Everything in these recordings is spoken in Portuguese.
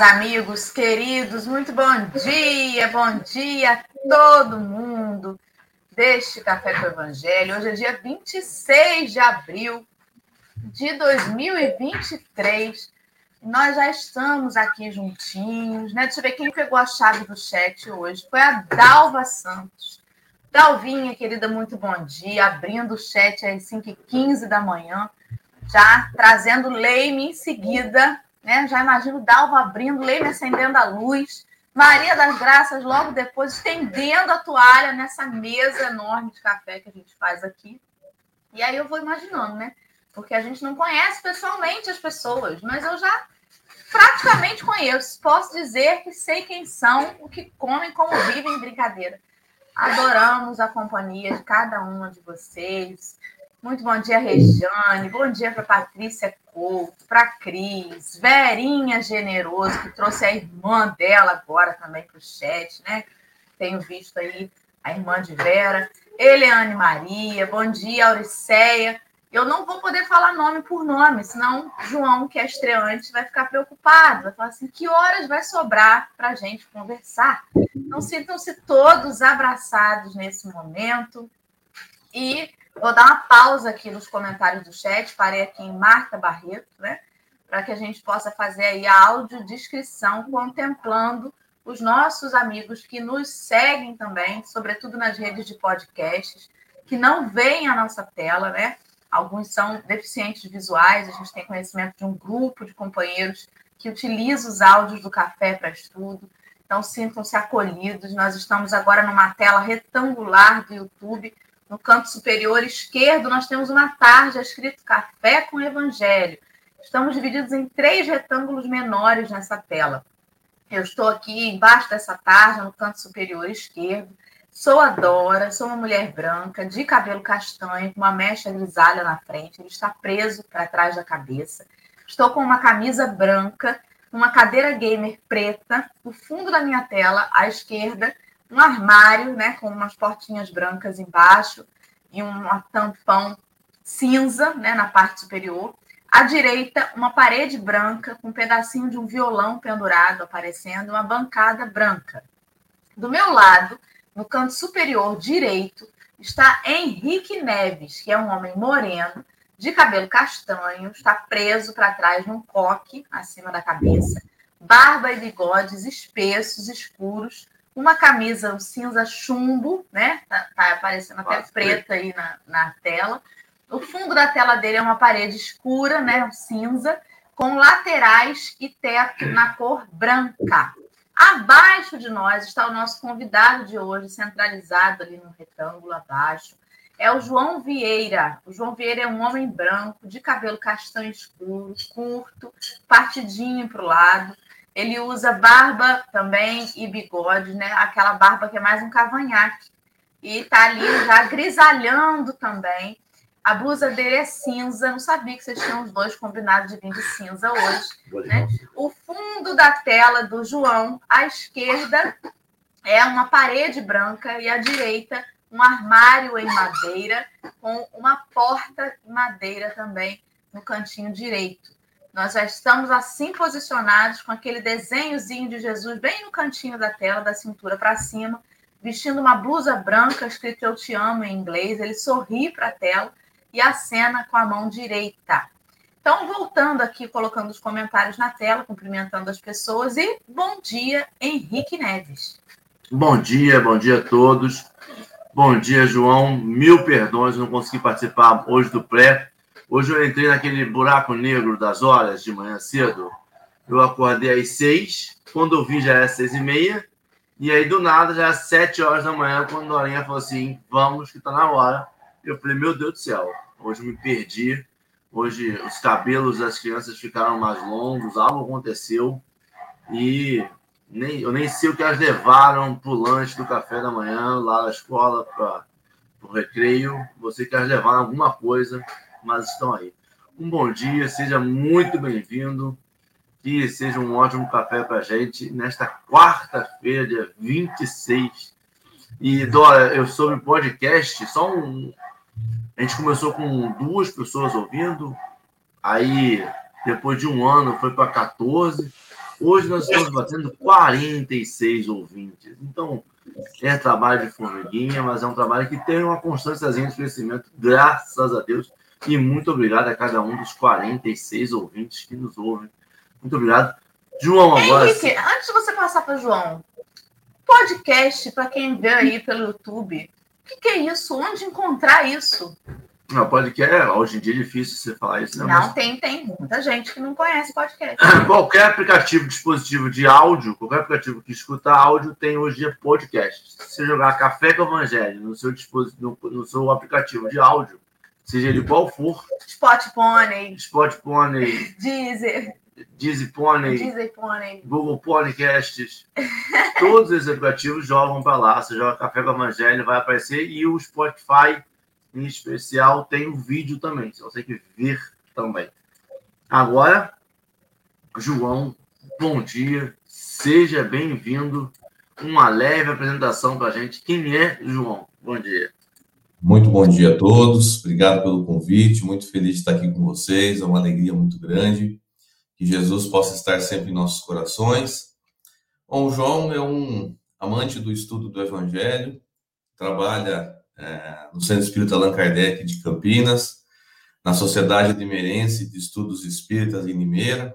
Amigos queridos, muito bom dia, bom dia a todo mundo deste Café com o Evangelho. Hoje é dia 26 de abril de 2023. Nós já estamos aqui juntinhos, né? Deixa eu ver quem pegou a chave do chat hoje. Foi a Dalva Santos. Dalvinha, querida, muito bom dia. Abrindo o chat às 5h15 da manhã, já trazendo Leime em seguida né? Já imagino Dalva abrindo, Leme acendendo a luz, Maria das Graças logo depois estendendo a toalha nessa mesa enorme de café que a gente faz aqui. E aí eu vou imaginando, né? Porque a gente não conhece pessoalmente as pessoas, mas eu já praticamente conheço. Posso dizer que sei quem são, o que comem, como vivem, brincadeira. Adoramos a companhia de cada uma de vocês. Muito bom dia, Rejane. Bom dia para Patrícia Couto, para Cris, Verinha Generoso, que trouxe a irmã dela agora também para o chat, né? Tenho visto aí a irmã de Vera. Eliane Maria, bom dia, Auriceia. Eu não vou poder falar nome por nome, senão João, que é estreante, vai ficar preocupado. Vai falar assim: que horas vai sobrar para a gente conversar? Então, sintam-se todos abraçados nesse momento. E Vou dar uma pausa aqui nos comentários do chat, parei aqui em Marta Barreto, né? Para que a gente possa fazer aí a audiodescrição contemplando os nossos amigos que nos seguem também, sobretudo nas redes de podcasts, que não veem a nossa tela, né? Alguns são deficientes visuais, a gente tem conhecimento de um grupo de companheiros que utiliza os áudios do café para estudo. Então, sintam-se acolhidos. Nós estamos agora numa tela retangular do YouTube no canto superior esquerdo, nós temos uma tarja escrito Café com Evangelho. Estamos divididos em três retângulos menores nessa tela. Eu estou aqui embaixo dessa tarja, no canto superior esquerdo. Sou a Dora, sou uma mulher branca, de cabelo castanho, com uma mecha grisalha na frente. Ele está preso para trás da cabeça. Estou com uma camisa branca, uma cadeira gamer preta. No fundo da minha tela, à esquerda, um armário, né, com umas portinhas brancas embaixo e um tampão cinza, né, na parte superior. À direita, uma parede branca com um pedacinho de um violão pendurado aparecendo, uma bancada branca. Do meu lado, no canto superior direito, está Henrique Neves, que é um homem moreno, de cabelo castanho, está preso para trás num coque acima da cabeça, barba e bigodes espessos, escuros, uma camisa um cinza chumbo, né? Tá, tá aparecendo até preta aí na, na tela. O fundo da tela dele é uma parede escura, né? Um cinza, com laterais e teto na cor branca. Abaixo de nós está o nosso convidado de hoje, centralizado ali no retângulo abaixo. É o João Vieira. O João Vieira é um homem branco, de cabelo castanho escuro, curto, partidinho para o lado ele usa barba também e bigode, né? Aquela barba que é mais um cavanhaque. E tá ali já grisalhando também. A blusa dele é cinza. Não sabia que vocês tinham os dois combinados de vir de cinza hoje. Né? O fundo da tela do João, à esquerda, é uma parede branca e à direita, um armário em madeira, com uma porta em madeira também no cantinho direito. Nós já estamos assim posicionados com aquele desenhozinho de Jesus bem no cantinho da tela, da cintura para cima, vestindo uma blusa branca escrito Eu Te Amo em inglês. Ele sorri para a tela e acena com a mão direita. Então, voltando aqui, colocando os comentários na tela, cumprimentando as pessoas e bom dia, Henrique Neves. Bom dia, bom dia a todos. Bom dia, João. Mil perdões, não consegui participar hoje do pré Hoje eu entrei naquele buraco negro das horas de manhã cedo. Eu acordei às seis, quando eu vi já era seis e meia, e aí do nada já é sete horas da manhã, quando a Dorinha falou assim: vamos, que tá na hora. Eu falei: meu Deus do céu, hoje me perdi. Hoje os cabelos das crianças ficaram mais longos, algo aconteceu e nem, eu nem sei o que elas levaram para o lanche do café da manhã lá na escola para o recreio. Você que elas levaram alguma coisa mas estão aí. Um bom dia, seja muito bem-vindo. Que seja um ótimo café para a gente nesta quarta-feira, dia 26. E, Dora, eu soube podcast, só um. A gente começou com duas pessoas ouvindo, aí depois de um ano foi para 14, Hoje nós estamos batendo 46 ouvintes. Então, é trabalho de formiguinha, mas é um trabalho que tem uma constância de crescimento, graças a Deus. E muito obrigado a cada um dos 46 ouvintes que nos ouvem. Muito obrigado. João, agora. Henrique, antes de você passar para o João, podcast, para quem vê aí pelo YouTube, o que, que, é isso? Onde encontrar isso? Não, podcast, hoje em dia é difícil você falar isso. Não, né? não tem, tem muita gente que não conhece podcast. Qualquer aplicativo, dispositivo de áudio, qualquer aplicativo que escuta áudio tem hoje dia podcast. Se você jogar Café com Evangelho no seu, dispositivo, no seu aplicativo de áudio, seja ele qual for. Spot Pony. Spot Pony. Deezer. Deezer Pony. Deezer Pony. Google Podcasts. todos esses aplicativos jogam para lá. Você joga Café com Evangelho, vai aparecer. E o Spotify em especial, tem o vídeo também, você quer ver também. Agora, João, bom dia, seja bem-vindo. Uma leve apresentação para a gente. Quem é João? Bom dia. Muito bom dia a todos, obrigado pelo convite, muito feliz de estar aqui com vocês, é uma alegria muito grande. Que Jesus possa estar sempre em nossos corações. Bom, João é um amante do estudo do Evangelho, trabalha é, no Centro Espírita Allan Kardec de Campinas, na Sociedade Adimirense de Estudos Espíritas em Limeira,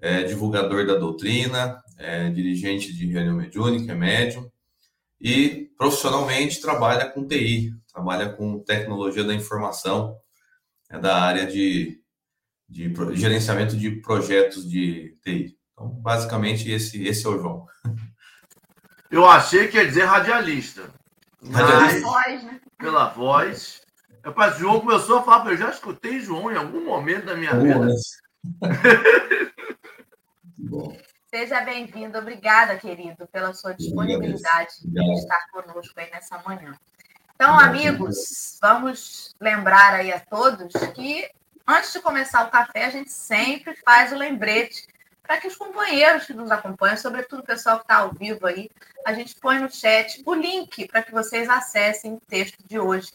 é divulgador da doutrina, é dirigente de reunião mediúnica, é médium, e profissionalmente trabalha com TI, trabalha com tecnologia da informação, é da área de, de gerenciamento de projetos de TI. Então, basicamente, esse, esse é o João. Eu achei que ia dizer radialista. Mas, voz, né? Pela voz. Rapaz, João começou a falar, eu já escutei João em algum momento da minha vida. Seja bem-vindo. Obrigada, querido, pela sua disponibilidade de estar conosco aí nessa manhã. Então, amigos, vamos lembrar aí a todos que antes de começar o café, a gente sempre faz o lembrete para que os companheiros que nos acompanham, sobretudo o pessoal que está ao vivo aí, a gente põe no chat o link para que vocês acessem o texto de hoje.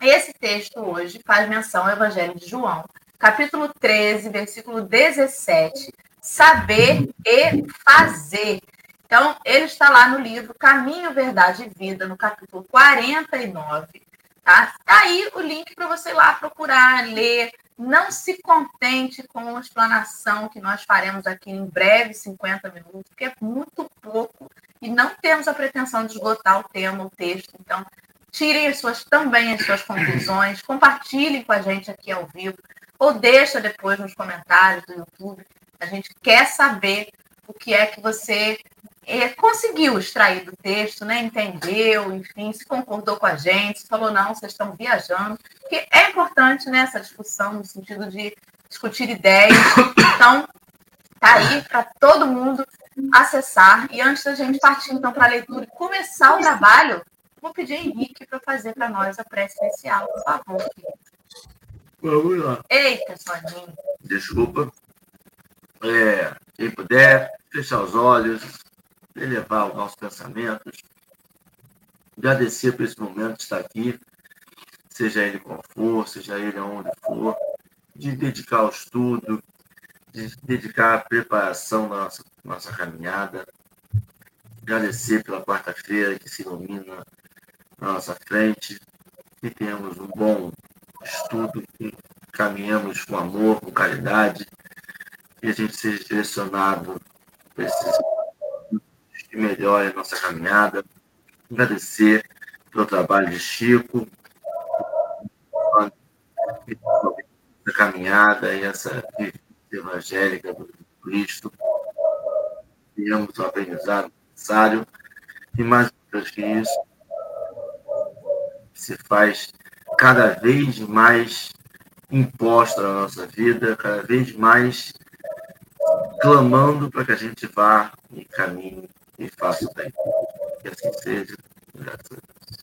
Esse texto hoje faz menção ao Evangelho de João, capítulo 13, versículo 17, saber e fazer. Então, ele está lá no livro Caminho, Verdade e Vida, no capítulo 49, tá? Aí o link para você ir lá procurar, ler, não se contente com a explanação que nós faremos aqui em breve, 50 minutos, porque é muito pouco e não temos a pretensão de esgotar o tema, o texto. Então, tirem as suas, também as suas conclusões, compartilhem com a gente aqui ao vivo, ou deixa depois nos comentários do YouTube. A gente quer saber o que é que você é, conseguiu extrair do texto, né? entendeu, enfim, se concordou com a gente, falou, não, vocês estão viajando, porque é importante né, essa discussão no sentido de discutir ideias. Então, tá aí para todo mundo acessar. E antes da gente partir, então, para a leitura e começar o trabalho, vou pedir a Henrique para fazer para nós a prece inicial, por favor. Vamos lá. Eita, Soninho. Desculpa. É, quem puder, fechar os olhos, elevar os nossos pensamentos, agradecer por esse momento de estar aqui, seja ele qual for, seja ele aonde for, de dedicar ao estudo, de dedicar à preparação da nossa, nossa caminhada, agradecer pela quarta-feira que se ilumina na nossa frente, que tenhamos um bom estudo, que caminhamos com amor, com caridade, que a gente seja direcionado para esses melhore a nossa caminhada. Agradecer pelo trabalho de Chico, essa caminhada e essa evangélica do Cristo. Tenhamos o aprendizado necessário e mais do que isso, se faz cada vez mais imposta na nossa vida, cada vez mais clamando para que a gente vá e caminhe e faço bem. Que assim seja. Graças a Deus.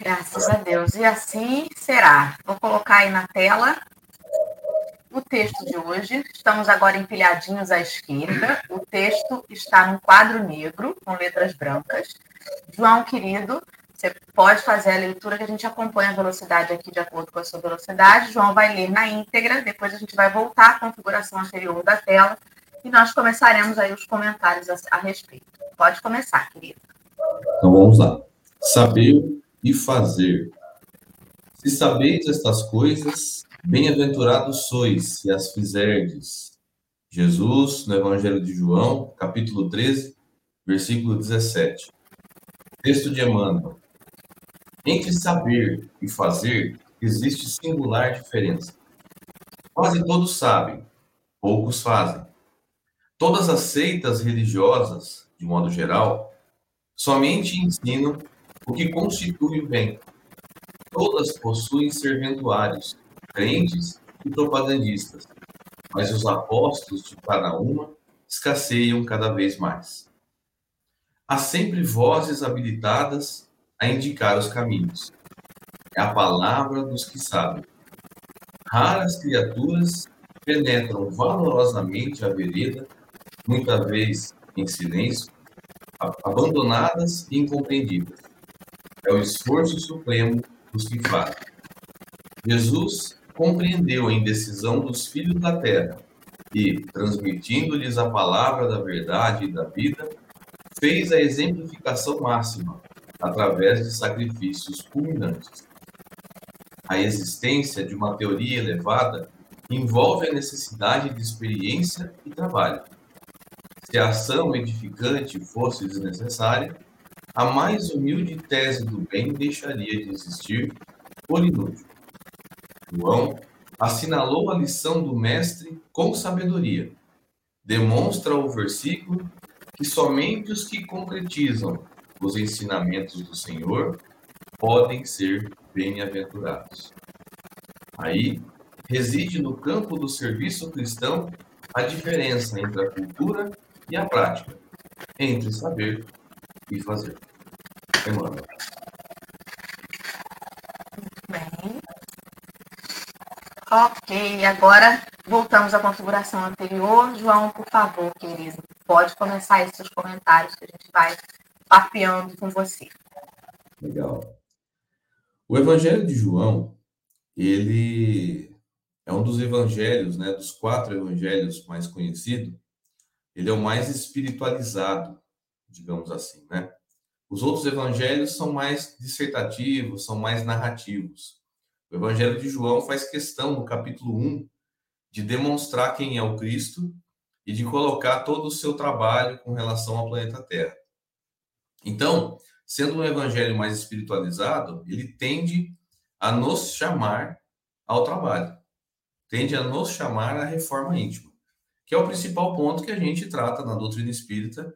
Graças a Deus. E assim será. Vou colocar aí na tela o texto de hoje. Estamos agora empilhadinhos à esquerda. O texto está num quadro negro, com letras brancas. João, querido, você pode fazer a leitura que a gente acompanha a velocidade aqui de acordo com a sua velocidade. João vai ler na íntegra, depois a gente vai voltar à configuração anterior da tela e nós começaremos aí os comentários a, a respeito. Pode começar, querido. Então vamos lá. Saber e fazer. Se sabeis estas coisas, bem-aventurados sois se as fizerdes. Jesus, no Evangelho de João, capítulo 13, versículo 17. Texto de Emmanuel. Entre saber e fazer existe singular diferença. Quase todos sabem, poucos fazem. Todas as seitas religiosas, de modo geral, somente ensinam o que constitui o bem. Todas possuem serventuários, crentes e propagandistas, mas os apóstolos de cada uma escasseiam cada vez mais. Há sempre vozes habilitadas a indicar os caminhos. É a palavra dos que sabem. Raras criaturas penetram valorosamente a vereda, muitas vezes em silêncio, abandonadas e incompreendidas. É o esforço supremo dos que fazem. Jesus compreendeu a indecisão dos filhos da terra e, transmitindo-lhes a palavra da verdade e da vida, fez a exemplificação máxima através de sacrifícios culminantes. A existência de uma teoria elevada envolve a necessidade de experiência e trabalho. Se a ação edificante fosse desnecessária, a mais humilde tese do bem deixaria de existir por inútil. João assinalou a lição do Mestre com sabedoria. Demonstra o versículo que somente os que concretizam os ensinamentos do Senhor podem ser bem-aventurados. Aí reside no campo do serviço cristão a diferença entre a cultura e a prática, entre saber e fazer. Emmanuel. Bem. Ok, agora voltamos à configuração anterior. João, por favor, querido, pode começar aí seus comentários que a gente vai papeando com você. Legal. O Evangelho de João, ele é um dos evangelhos, né, dos quatro evangelhos mais conhecidos, ele é o mais espiritualizado, digamos assim, né? Os outros evangelhos são mais dissertativos, são mais narrativos. O Evangelho de João faz questão, no capítulo 1, de demonstrar quem é o Cristo e de colocar todo o seu trabalho com relação ao planeta Terra. Então, sendo um evangelho mais espiritualizado, ele tende a nos chamar ao trabalho, tende a nos chamar à reforma íntima, que é o principal ponto que a gente trata na doutrina espírita,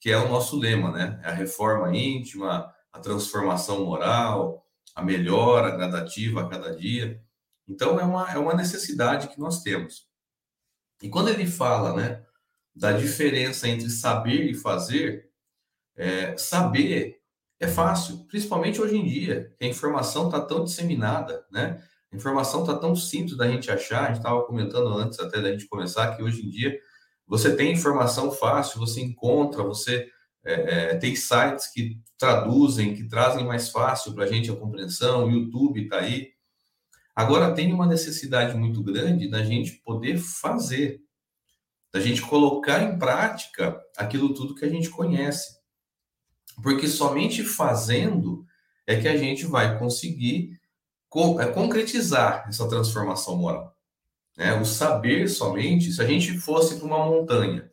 que é o nosso lema, né? É a reforma íntima, a transformação moral, a melhora gradativa a cada dia. Então, é uma, é uma necessidade que nós temos. E quando ele fala, né, da diferença entre saber e fazer, é, saber é fácil, principalmente hoje em dia, que a informação está tão disseminada, né? Informação está tão simples da gente achar. A gente estava comentando antes até da gente começar que hoje em dia você tem informação fácil, você encontra, você é, é, tem sites que traduzem, que trazem mais fácil para a gente a compreensão. O YouTube está aí. Agora tem uma necessidade muito grande da gente poder fazer, da gente colocar em prática aquilo tudo que a gente conhece. Porque somente fazendo é que a gente vai conseguir concretizar essa transformação moral. Né? O saber somente, se a gente fosse para uma montanha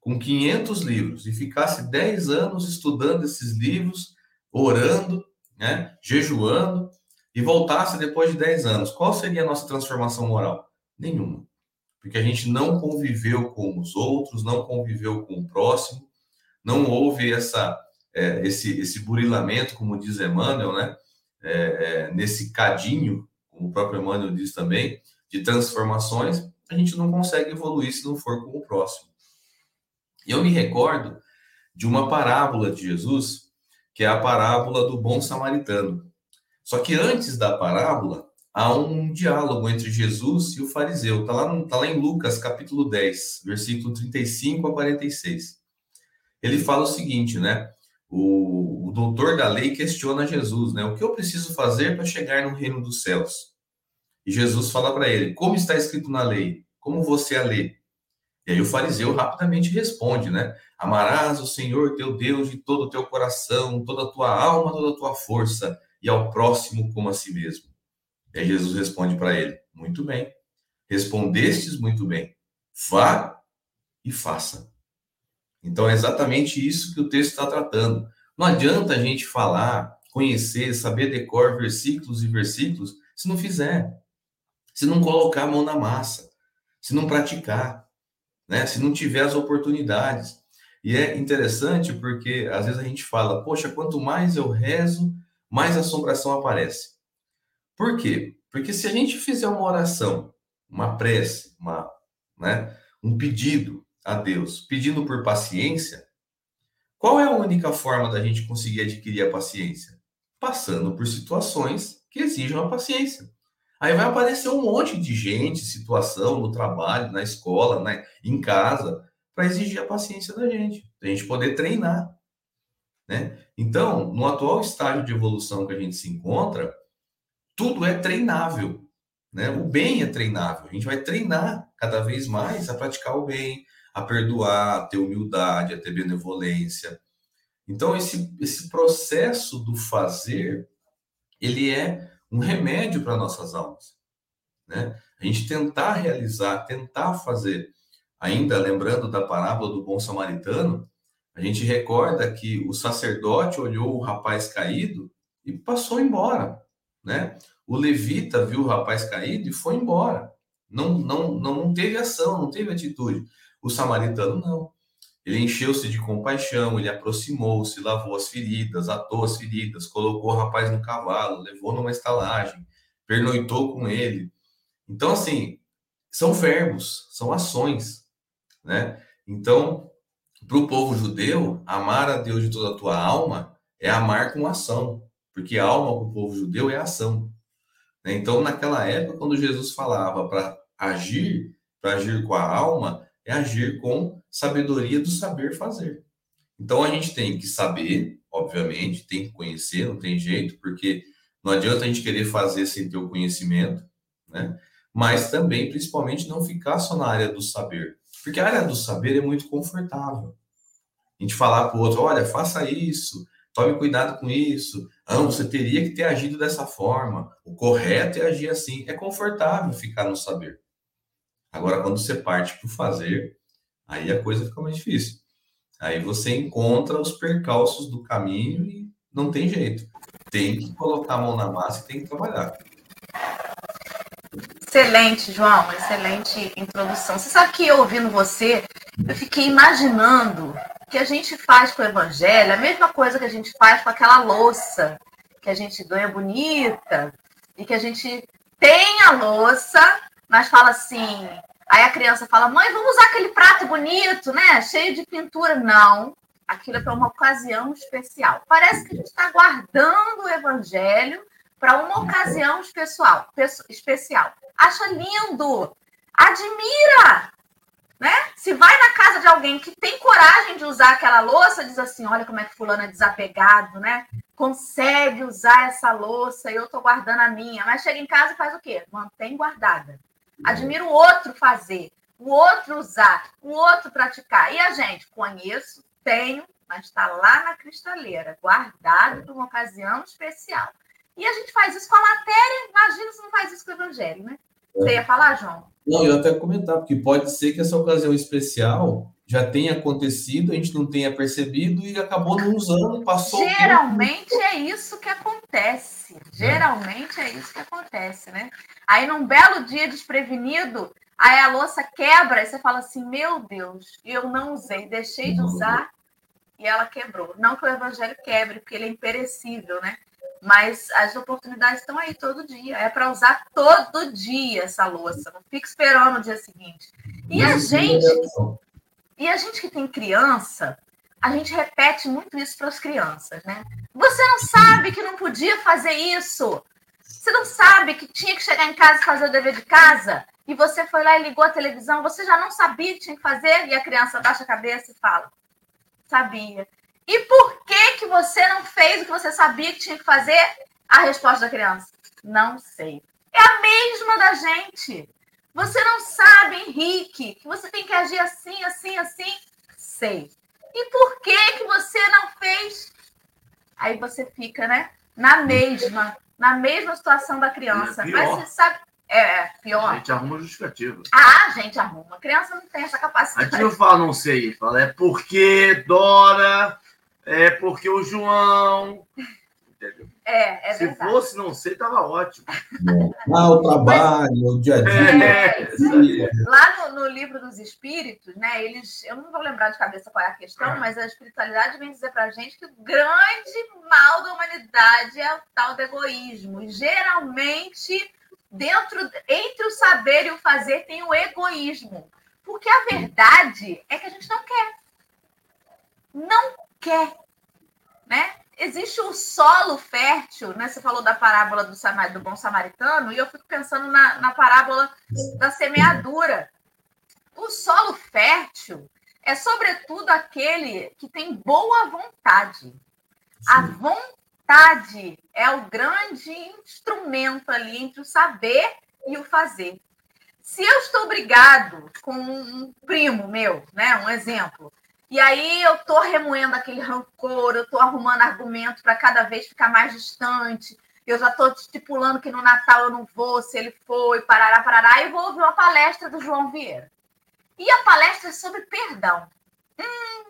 com 500 livros e ficasse 10 anos estudando esses livros, orando, né? jejuando, e voltasse depois de 10 anos, qual seria a nossa transformação moral? Nenhuma. Porque a gente não conviveu com os outros, não conviveu com o próximo, não houve essa é, esse, esse burilamento, como diz Emmanuel, né? É, é, nesse cadinho, como o próprio Emmanuel diz também, de transformações, a gente não consegue evoluir se não for com o próximo. E eu me recordo de uma parábola de Jesus, que é a parábola do bom samaritano. Só que antes da parábola, há um diálogo entre Jesus e o fariseu. Está lá, tá lá em Lucas, capítulo 10, versículo 35 a 46. Ele fala o seguinte, né? O, o doutor da lei questiona Jesus, né? O que eu preciso fazer para chegar no reino dos céus? E Jesus fala para ele: Como está escrito na lei? Como você a lê? E aí o fariseu rapidamente responde, né? Amarás o Senhor teu Deus de todo o teu coração, toda a tua alma, toda a tua força, e ao próximo como a si mesmo. E aí Jesus responde para ele: Muito bem, respondestes muito bem, vá e faça. Então é exatamente isso que o texto está tratando. Não adianta a gente falar, conhecer, saber decor versículos e versículos se não fizer, se não colocar a mão na massa, se não praticar, né? se não tiver as oportunidades. E é interessante porque às vezes a gente fala, poxa, quanto mais eu rezo, mais assombração aparece. Por quê? Porque se a gente fizer uma oração, uma prece, uma, né, um pedido a Deus, pedindo por paciência, qual é a única forma da gente conseguir adquirir a paciência? Passando por situações que exijam a paciência. Aí vai aparecer um monte de gente, situação no trabalho, na escola, né, em casa, para exigir a paciência da gente, para a gente poder treinar. Né? Então, no atual estágio de evolução que a gente se encontra, tudo é treinável. Né? O bem é treinável. A gente vai treinar cada vez mais a praticar o bem, a perdoar, a ter humildade, a ter benevolência. Então, esse, esse processo do fazer, ele é um remédio para nossas almas. Né? A gente tentar realizar, tentar fazer. Ainda lembrando da parábola do bom samaritano, a gente recorda que o sacerdote olhou o rapaz caído e passou embora, né? O levita viu o rapaz caído e foi embora. Não, não, não teve ação, não teve atitude. O samaritano não. Ele encheu-se de compaixão, ele aproximou-se, lavou as feridas, atou as feridas, colocou o rapaz no cavalo, levou numa estalagem, pernoitou com ele. Então, assim, são verbos, são ações, né? Então, para o povo judeu, amar a Deus de toda a tua alma é amar com ação, porque alma para o povo judeu é ação. Né? Então, naquela época, quando Jesus falava para agir, para agir com a alma, é agir com sabedoria do saber fazer. Então, a gente tem que saber, obviamente, tem que conhecer, não tem jeito, porque não adianta a gente querer fazer sem ter o conhecimento, né? Mas também, principalmente, não ficar só na área do saber. Porque a área do saber é muito confortável. A gente falar para o outro, olha, faça isso, tome cuidado com isso. Não, você teria que ter agido dessa forma. O correto é agir assim. É confortável ficar no saber. Agora, quando você parte para o fazer, aí a coisa fica mais difícil. Aí você encontra os percalços do caminho e não tem jeito. Tem que colocar a mão na massa e tem que trabalhar. Excelente, João, excelente introdução. Você sabe que eu ouvindo você, eu fiquei imaginando que a gente faz com o evangelho a mesma coisa que a gente faz com aquela louça que a gente ganha bonita e que a gente tem a louça, mas fala assim. Aí a criança fala: mãe, vamos usar aquele prato bonito, né? Cheio de pintura. Não, aquilo é para uma ocasião especial. Parece que a gente está guardando o evangelho para uma ocasião especial, especial. Acha lindo, admira, né? Se vai na casa de alguém que tem coragem de usar aquela louça, diz assim, olha como é que fulano é desapegado, né? Consegue usar essa louça eu tô guardando a minha. Mas chega em casa e faz o quê? Mantém guardada. Admira o outro fazer, o outro usar, o outro praticar. E a gente, conheço, tenho, mas está lá na cristaleira, guardado para uma ocasião especial. E a gente faz isso com a matéria, imagina se não faz isso com o evangelho, né? Você ia falar, João? Não, eu até comentar, porque pode ser que essa ocasião especial já tenha acontecido, a gente não tenha percebido e acabou não usando, passou. Geralmente é isso que acontece. Geralmente é isso que acontece, né? Aí num belo dia desprevenido, aí a louça quebra e você fala assim: Meu Deus, eu não usei, deixei de usar e ela quebrou. Não que o evangelho quebre, porque ele é imperecível, né? Mas as oportunidades estão aí todo dia. É para usar todo dia essa louça. Não fica esperando no dia seguinte. E a gente, e a gente que tem criança, a gente repete muito isso para as crianças, né? Você não sabe que não podia fazer isso. Você não sabe que tinha que chegar em casa e fazer o dever de casa. E você foi lá e ligou a televisão. Você já não sabia que tinha que fazer. E a criança baixa a cabeça e fala: Sabia. E por que, que você não fez o que você sabia que tinha que fazer? A resposta da criança: Não sei. É a mesma da gente. Você não sabe, Henrique, que você tem que agir assim, assim, assim? Sei. E por que que você não fez? Aí você fica, né? Na mesma, na mesma situação da criança. É Mas você sabe, é, é, pior. A gente arruma justificativa. Ah, a gente arruma. A criança não tem essa capacidade. A gente não fala, não sei. Fala, é porque Dora, é porque o João. Entendeu? É, é Se verdade. fosse, não sei, tava ótimo. Ah, o trabalho, o dia a dia. É, Lá no, no, livro dos espíritos, né? Eles, eu não vou lembrar de cabeça qual é a questão, mas a espiritualidade vem dizer pra gente que o grande mal da humanidade é o tal do egoísmo. E geralmente, dentro, entre o saber e o fazer, tem o egoísmo. Porque a verdade é que a gente não quer. Não quer. Né? Existe o solo fértil, né? Você falou da parábola do, do bom samaritano, e eu fico pensando na, na parábola da semeadura. O solo fértil é, sobretudo, aquele que tem boa vontade. Sim. A vontade é o grande instrumento ali entre o saber e o fazer. Se eu estou brigado com um primo meu, né? Um exemplo, e aí eu tô remoendo aquele rancor, eu tô arrumando argumento para cada vez ficar mais distante. Eu já tô estipulando que no Natal eu não vou, se ele foi, parará, parará, e vou ouvir uma palestra do João Vieira. E a palestra é sobre perdão. Hum,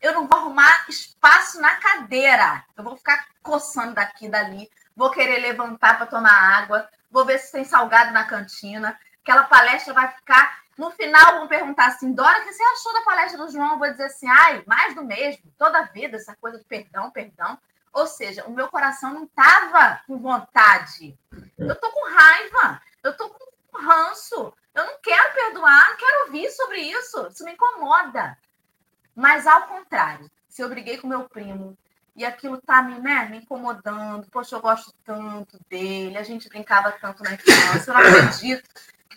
eu não vou arrumar espaço na cadeira. Eu vou ficar coçando daqui e dali, vou querer levantar para tomar água, vou ver se tem salgado na cantina. Aquela palestra vai ficar no final, vão perguntar assim, Dora, o que você achou da palestra do João? Eu vou dizer assim, ai, mais do mesmo, toda a vida, essa coisa de perdão, perdão. Ou seja, o meu coração não estava com vontade. Eu tô com raiva, eu tô com ranço, eu não quero perdoar, não quero ouvir sobre isso, isso me incomoda. Mas ao contrário, se eu briguei com meu primo e aquilo tá me, né, me incomodando, poxa, eu gosto tanto dele, a gente brincava tanto na infância, eu não acredito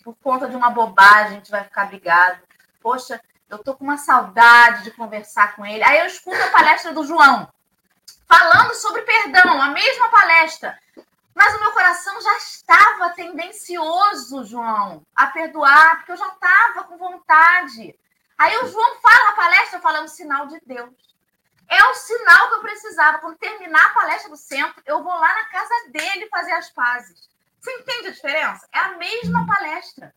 por conta de uma bobagem, a gente vai ficar brigado. Poxa, eu tô com uma saudade de conversar com ele. Aí eu escuto a palestra do João, falando sobre perdão, a mesma palestra. Mas o meu coração já estava tendencioso, João, a perdoar, porque eu já estava com vontade. Aí o João fala a palestra, fala, é um sinal de Deus. É o sinal que eu precisava. Quando terminar a palestra do centro, eu vou lá na casa dele fazer as pazes. Você entende a diferença? É a mesma palestra.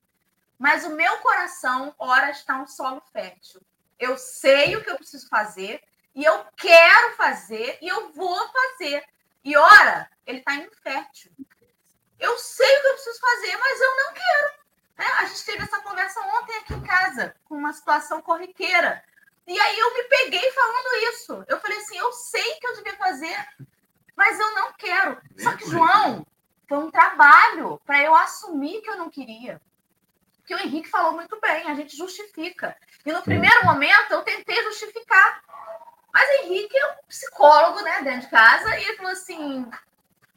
Mas o meu coração, ora, está um solo fértil. Eu sei o que eu preciso fazer, e eu quero fazer, e eu vou fazer. E ora, ele está infértil. Eu sei o que eu preciso fazer, mas eu não quero. Né? A gente teve essa conversa ontem aqui em casa, com uma situação corriqueira. E aí eu me peguei falando isso. Eu falei assim: eu sei que eu devia fazer, mas eu não quero. Só que, João, foi um trabalho para eu assumir que eu não queria. Que o Henrique falou muito bem, a gente justifica. E no primeiro momento eu tentei justificar. Mas o Henrique é um psicólogo, né, dentro de casa, e ele falou assim: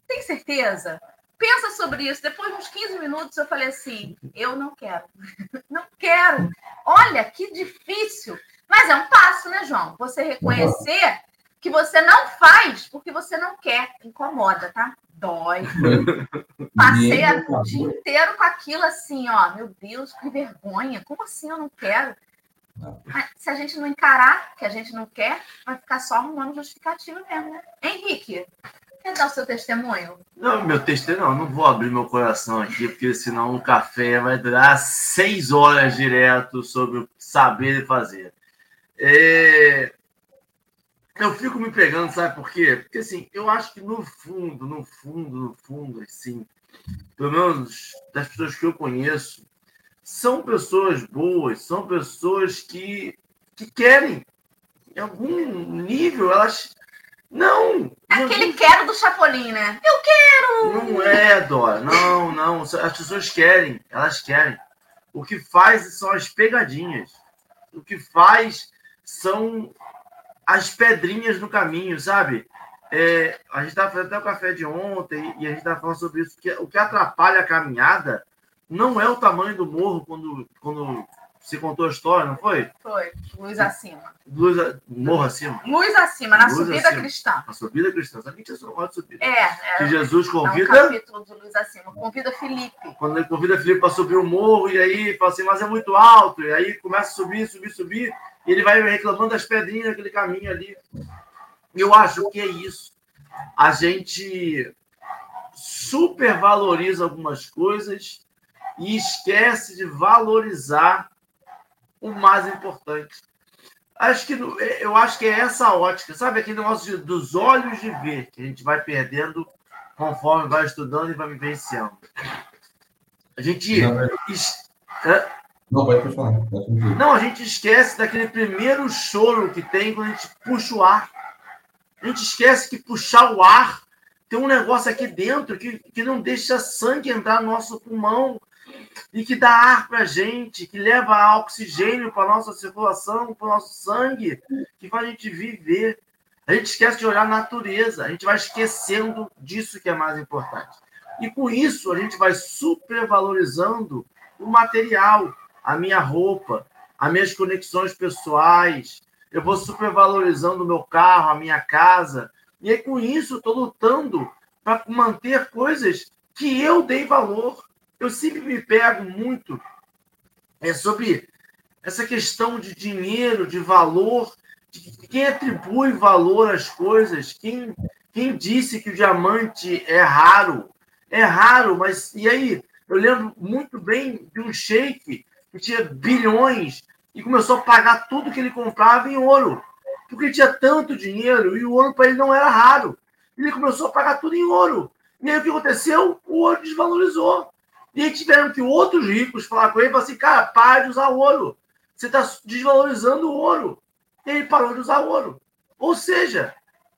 tem certeza? Pensa sobre isso. Depois de uns 15 minutos, eu falei assim: eu não quero. não quero. Olha que difícil. Mas é um passo, né, João? Você reconhecer que você não faz porque você não quer. Incomoda, tá? Dói. Passei o dia inteiro com aquilo assim, ó. Meu Deus, que vergonha. Como assim eu não quero? Mas, se a gente não encarar que a gente não quer, vai ficar só arrumando justificativa mesmo, né? Henrique, quer dar o seu testemunho? Não, meu testemunho, não, não vou abrir meu coração aqui, porque senão o café vai durar seis horas direto sobre o saber fazer. É, eu fico me pegando, sabe por quê? Porque assim, eu acho que no fundo, no fundo, no fundo, assim, pelo menos das pessoas que eu conheço, são pessoas boas, são pessoas que, que querem, em algum nível, elas. Não! Aquele não... quero do Chapolin, né? Eu quero! Não é, Dora, não, não. As pessoas querem, elas querem. O que faz são as pegadinhas. O que faz são as pedrinhas no caminho, sabe? É, a gente estava fazendo até o café de ontem e a gente estava falando sobre isso, que o que atrapalha a caminhada não é o tamanho do morro quando, quando você contou a história, não foi? Foi, luz acima. Luz, morro acima. Luz acima, na Luz subida acima. cristã. A subida cristã. Sabe que Jesus não gosta de subida? É, Que é. Jesus Dá um convida, capítulo de luz acima. Convida Felipe. quando ele convida Filipe para subir o morro, e aí fala assim, mas é muito alto. E aí começa a subir, subir, subir. E ele vai reclamando das pedrinhas naquele caminho ali. Eu acho que é isso. A gente supervaloriza algumas coisas e esquece de valorizar o mais importante. Acho que no- eu acho que é essa ótica, sabe aquele negócio de- dos olhos de ver que a gente vai perdendo conforme vai estudando e vai vivenciando. A gente Não, é-? Não, pode não, a gente esquece daquele primeiro choro que tem quando a gente puxa o ar. A gente esquece que puxar o ar tem um negócio aqui dentro que, que não deixa sangue entrar no nosso pulmão e que dá ar para a gente, que leva oxigênio para a nossa circulação, para o nosso sangue, que faz a gente viver. A gente esquece de olhar a natureza, a gente vai esquecendo disso que é mais importante. E com isso, a gente vai supervalorizando o material, a minha roupa, as minhas conexões pessoais. Eu vou supervalorizando o meu carro, a minha casa. E aí, com isso, estou lutando para manter coisas que eu dei valor. Eu sempre me pego muito é, sobre essa questão de dinheiro, de valor, de quem atribui valor às coisas, quem, quem disse que o diamante é raro. É raro, mas e aí? Eu lembro muito bem de um sheik que tinha bilhões e começou a pagar tudo que ele comprava em ouro. Porque tinha tanto dinheiro e o ouro para ele não era raro. Ele começou a pagar tudo em ouro. E aí o que aconteceu? O ouro desvalorizou. E aí tiveram que outros ricos falar com ele e falar assim, cara, pare de usar ouro. Você está desvalorizando o ouro. E ele parou de usar ouro. Ou seja,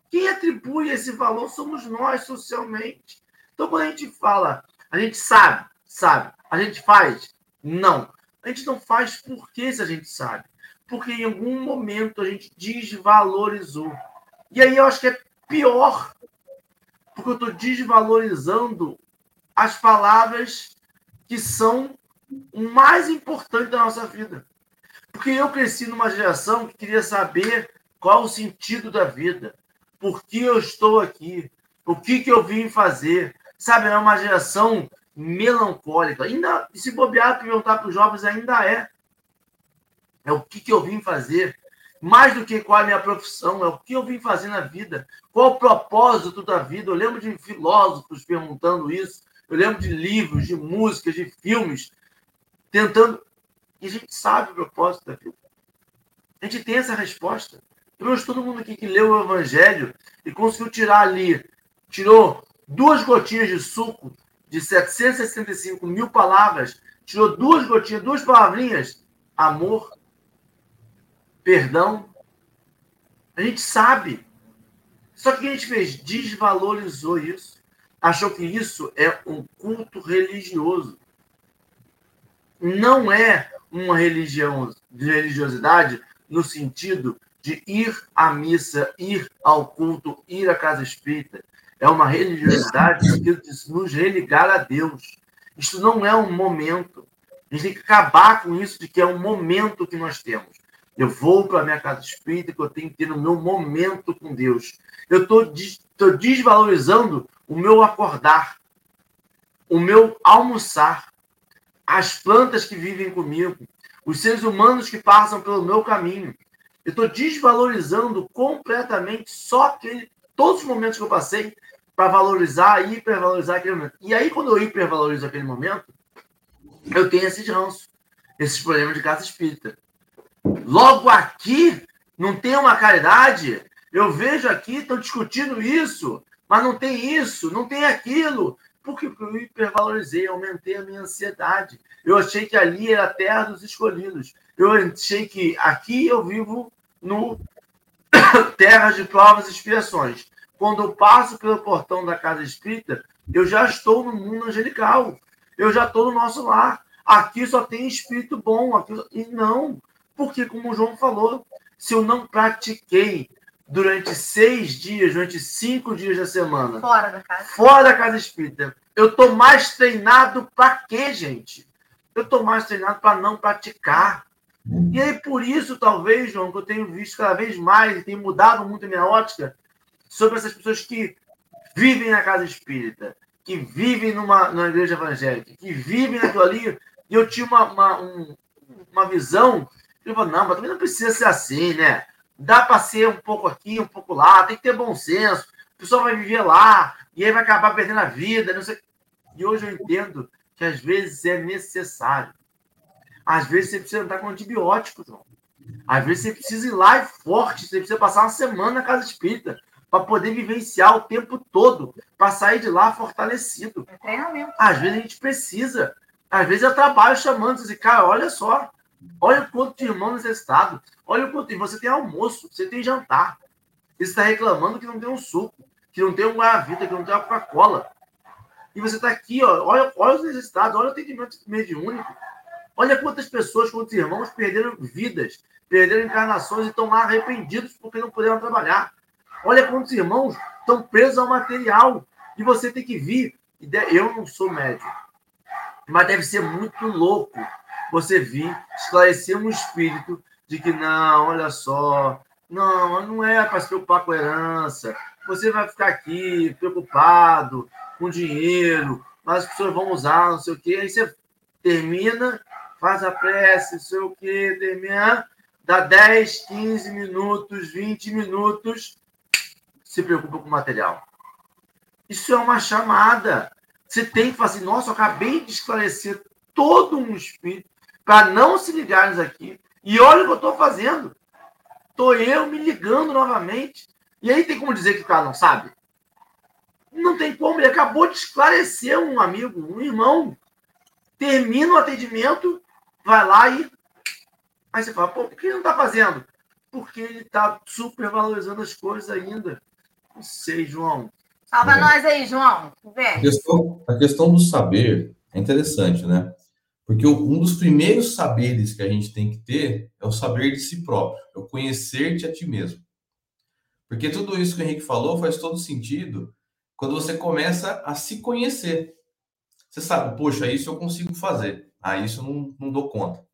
quem atribui esse valor somos nós socialmente. Então, quando a gente fala, a gente sabe, sabe, a gente faz, não. A gente não faz porque se a gente sabe. Porque em algum momento a gente desvalorizou. E aí eu acho que é pior, porque eu estou desvalorizando as palavras que são o mais importante da nossa vida. Porque eu cresci numa geração que queria saber qual o sentido da vida, por que eu estou aqui, o que, que eu vim fazer. Sabe, é uma geração melancólica. Ainda, se bobear, perguntar para os jovens, ainda é. É o que, que eu vim fazer. Mais do que qual é a minha profissão, é o que eu vim fazer na vida. Qual o propósito da vida? Eu lembro de filósofos perguntando isso. Eu lembro de livros, de músicas, de filmes, tentando. E a gente sabe o propósito da vida. A gente tem essa resposta. Eu todo mundo aqui que leu o Evangelho e conseguiu tirar ali, tirou duas gotinhas de suco de 765 mil palavras, tirou duas gotinhas, duas palavrinhas, amor, perdão. A gente sabe. Só que a gente fez? Desvalorizou isso. Achou que isso é um culto religioso. Não é uma religião de religiosidade no sentido de ir à missa, ir ao culto, ir à casa espírita. É uma religiosidade sentido de nos religar a Deus. Isso não é um momento. A gente tem que acabar com isso de que é um momento que nós temos. Eu vou para a minha casa espírita que eu tenho que ter no meu momento com Deus. Eu estou desvalorizando o meu acordar, o meu almoçar, as plantas que vivem comigo, os seres humanos que passam pelo meu caminho. Eu estou desvalorizando completamente só aquele, todos os momentos que eu passei para valorizar e hipervalorizar aquele momento. E aí, quando eu hipervalorizo aquele momento, eu tenho esses ranços, esses problemas de casa espírita. Logo aqui, não tem uma caridade. Eu vejo aqui, estão discutindo isso, mas não tem isso, não tem aquilo. Porque eu hipervalorizei, aumentei a minha ansiedade. Eu achei que ali era a terra dos escolhidos. Eu achei que aqui eu vivo no terra de provas e expiações. Quando eu passo pelo portão da casa espírita, eu já estou no mundo angelical. Eu já estou no nosso lar. Aqui só tem espírito bom. Aqui... E não, porque, como o João falou, se eu não pratiquei durante seis dias, durante cinco dias da semana, Fora da casa. fora da casa espírita, eu estou mais treinado para quê, gente? Eu estou mais treinado para não praticar. E aí, por isso, talvez, João, que eu tenho visto cada vez mais e tenho mudado muito a minha ótica sobre essas pessoas que vivem na casa espírita, que vivem numa, numa igreja evangélica, que vivem naquilo ali. E eu tinha uma, uma, um, uma visão, eu falei, não, mas também não precisa ser assim, né? Dá para ser um pouco aqui, um pouco lá, tem que ter bom senso. O pessoal vai viver lá, e aí vai acabar perdendo a vida, não sei. E hoje eu entendo que às vezes é necessário. Às vezes você precisa entrar com antibiótico, João. Às vezes você precisa ir lá e forte, você precisa passar uma semana na casa espírita para poder vivenciar o tempo todo, para sair de lá fortalecido. É treinamento. Às vezes a gente precisa. Às vezes eu trabalho chamando assim, cara, olha só, olha o quanto de irmão necessitado, olha o quanto. E você tem almoço, você tem jantar. Você está reclamando que não tem um suco, que não tem um Guaravita, que não tem uma Coca-Cola. E você está aqui, ó, olha, olha os necessitados, olha o atendimento mediúnico. Olha quantas pessoas, quantos irmãos perderam vidas, perderam encarnações e estão lá arrependidos porque não puderam trabalhar. Olha quantos irmãos estão presos ao material. E você tem que vir. Eu não sou médico, mas deve ser muito louco você vir esclarecer um espírito de que não, olha só, não, não é para se preocupar com herança. Você vai ficar aqui preocupado com dinheiro, mas as pessoas vão usar, não sei o quê. Aí você termina faz a prece, não sei o que, termina, dá 10, 15 minutos, 20 minutos, se preocupa com o material. Isso é uma chamada. Você tem que fazer, assim, nossa, eu acabei de esclarecer todo um espírito para não se ligarem aqui. E olha o que eu estou fazendo. Estou eu me ligando novamente. E aí tem como dizer que o cara não sabe? Não tem como. Ele acabou de esclarecer um amigo, um irmão. Termina o atendimento, vai lá e. Aí você fala, pô, por que ele não está fazendo? Porque ele está supervalorizando as coisas ainda. Não sei, João. Salva é. nós aí, João. A questão, a questão do saber é interessante, né? Porque um dos primeiros saberes que a gente tem que ter é o saber de si próprio, é o conhecer-te a ti mesmo. Porque tudo isso que o Henrique falou faz todo sentido quando você começa a se conhecer. Você sabe, poxa, isso eu consigo fazer. Ah, isso eu não, não dou conta.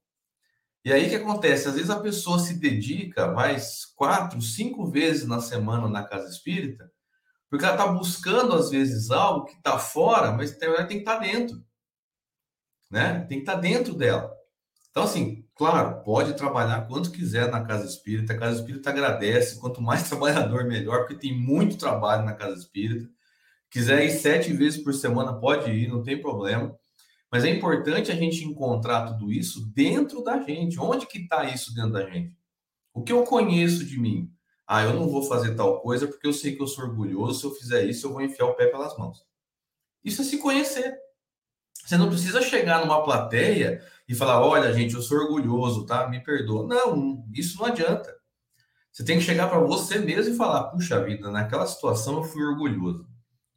E aí o que acontece? Às vezes a pessoa se dedica mais quatro, cinco vezes na semana na casa espírita, porque ela está buscando, às vezes, algo que está fora, mas tem que estar tá dentro. Né? Tem que estar tá dentro dela. Então, assim, claro, pode trabalhar quanto quiser na casa espírita. A casa espírita agradece. Quanto mais trabalhador, melhor, porque tem muito trabalho na casa espírita. Quiser ir sete vezes por semana, pode ir, não tem problema. Mas é importante a gente encontrar tudo isso dentro da gente. Onde que está isso dentro da gente? O que eu conheço de mim? Ah, eu não vou fazer tal coisa porque eu sei que eu sou orgulhoso. Se eu fizer isso, eu vou enfiar o pé pelas mãos. Isso é se conhecer. Você não precisa chegar numa plateia e falar: olha, gente, eu sou orgulhoso, tá? Me perdoa. Não, isso não adianta. Você tem que chegar para você mesmo e falar: puxa vida, naquela situação eu fui orgulhoso.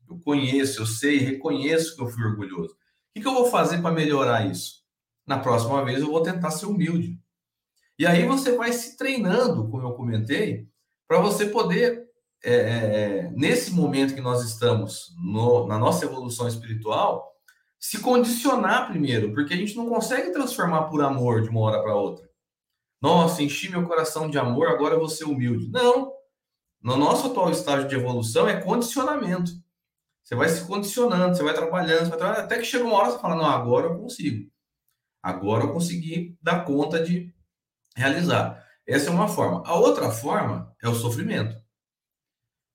Eu conheço, eu sei, reconheço que eu fui orgulhoso que, que eu vou fazer para melhorar isso? Na próxima vez eu vou tentar ser humilde. E aí você vai se treinando, como eu comentei, para você poder, é, é, é, nesse momento que nós estamos no, na nossa evolução espiritual, se condicionar primeiro, porque a gente não consegue transformar por amor de uma hora para outra. Nossa, enchi meu coração de amor, agora eu vou ser humilde. Não. No nosso atual estágio de evolução é condicionamento. Você vai se condicionando, você vai trabalhando, você vai trabalhando, até que chega uma hora você fala, não, agora eu consigo. Agora eu consegui dar conta de realizar. Essa é uma forma. A outra forma é o sofrimento.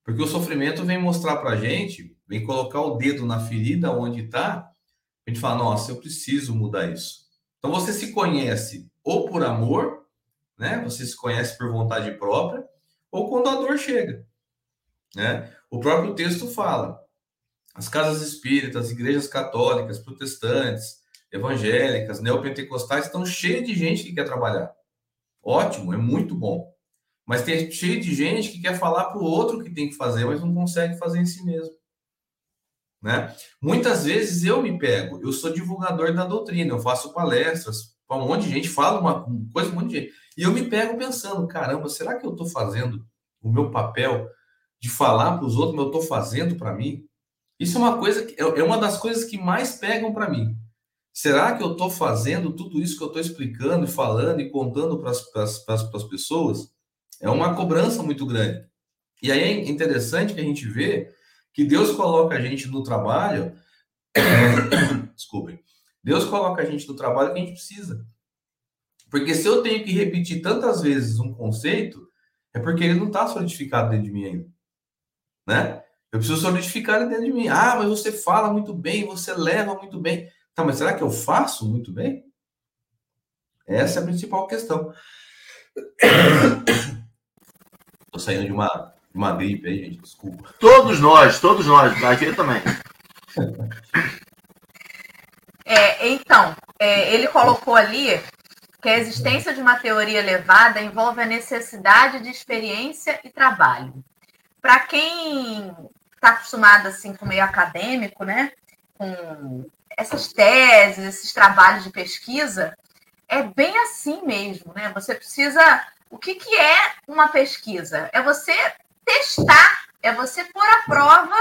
Porque o sofrimento vem mostrar para gente, vem colocar o dedo na ferida onde está, a gente fala, nossa, eu preciso mudar isso. Então você se conhece ou por amor, né? Você se conhece por vontade própria, ou quando a dor chega, né? O próprio texto fala: as casas espíritas, igrejas católicas, protestantes, evangélicas, neopentecostais estão cheias de gente que quer trabalhar. Ótimo, é muito bom. Mas tem cheio de gente que quer falar para o outro que tem que fazer, mas não consegue fazer em si mesmo. Né? Muitas vezes eu me pego, eu sou divulgador da doutrina, eu faço palestras para um monte de gente, falo uma coisa, um monte de gente, e eu me pego pensando: caramba, será que eu estou fazendo o meu papel de falar para os outros, mas eu estou fazendo para mim? Isso é uma coisa que é, é uma das coisas que mais pegam para mim. Será que eu estou fazendo tudo isso que eu estou explicando e falando e contando para as pessoas? É uma cobrança muito grande. E aí é interessante que a gente vê que Deus coloca a gente no trabalho. Desculpem. Deus coloca a gente no trabalho que a gente precisa. Porque se eu tenho que repetir tantas vezes um conceito, é porque ele não está solidificado dentro de mim ainda. Né? Eu preciso solidificar ele dentro de mim. Ah, mas você fala muito bem, você leva muito bem. Tá, mas será que eu faço muito bem? Essa é a principal questão. Estou saindo de uma, de uma gripe aí, gente, desculpa. Todos nós, todos nós, aqui também. É, então, é, ele colocou ali que a existência de uma teoria elevada envolve a necessidade de experiência e trabalho. Para quem está acostumado assim com o meio acadêmico, né, com essas teses, esses trabalhos de pesquisa, é bem assim mesmo, né? Você precisa. O que, que é uma pesquisa? É você testar, é você pôr à prova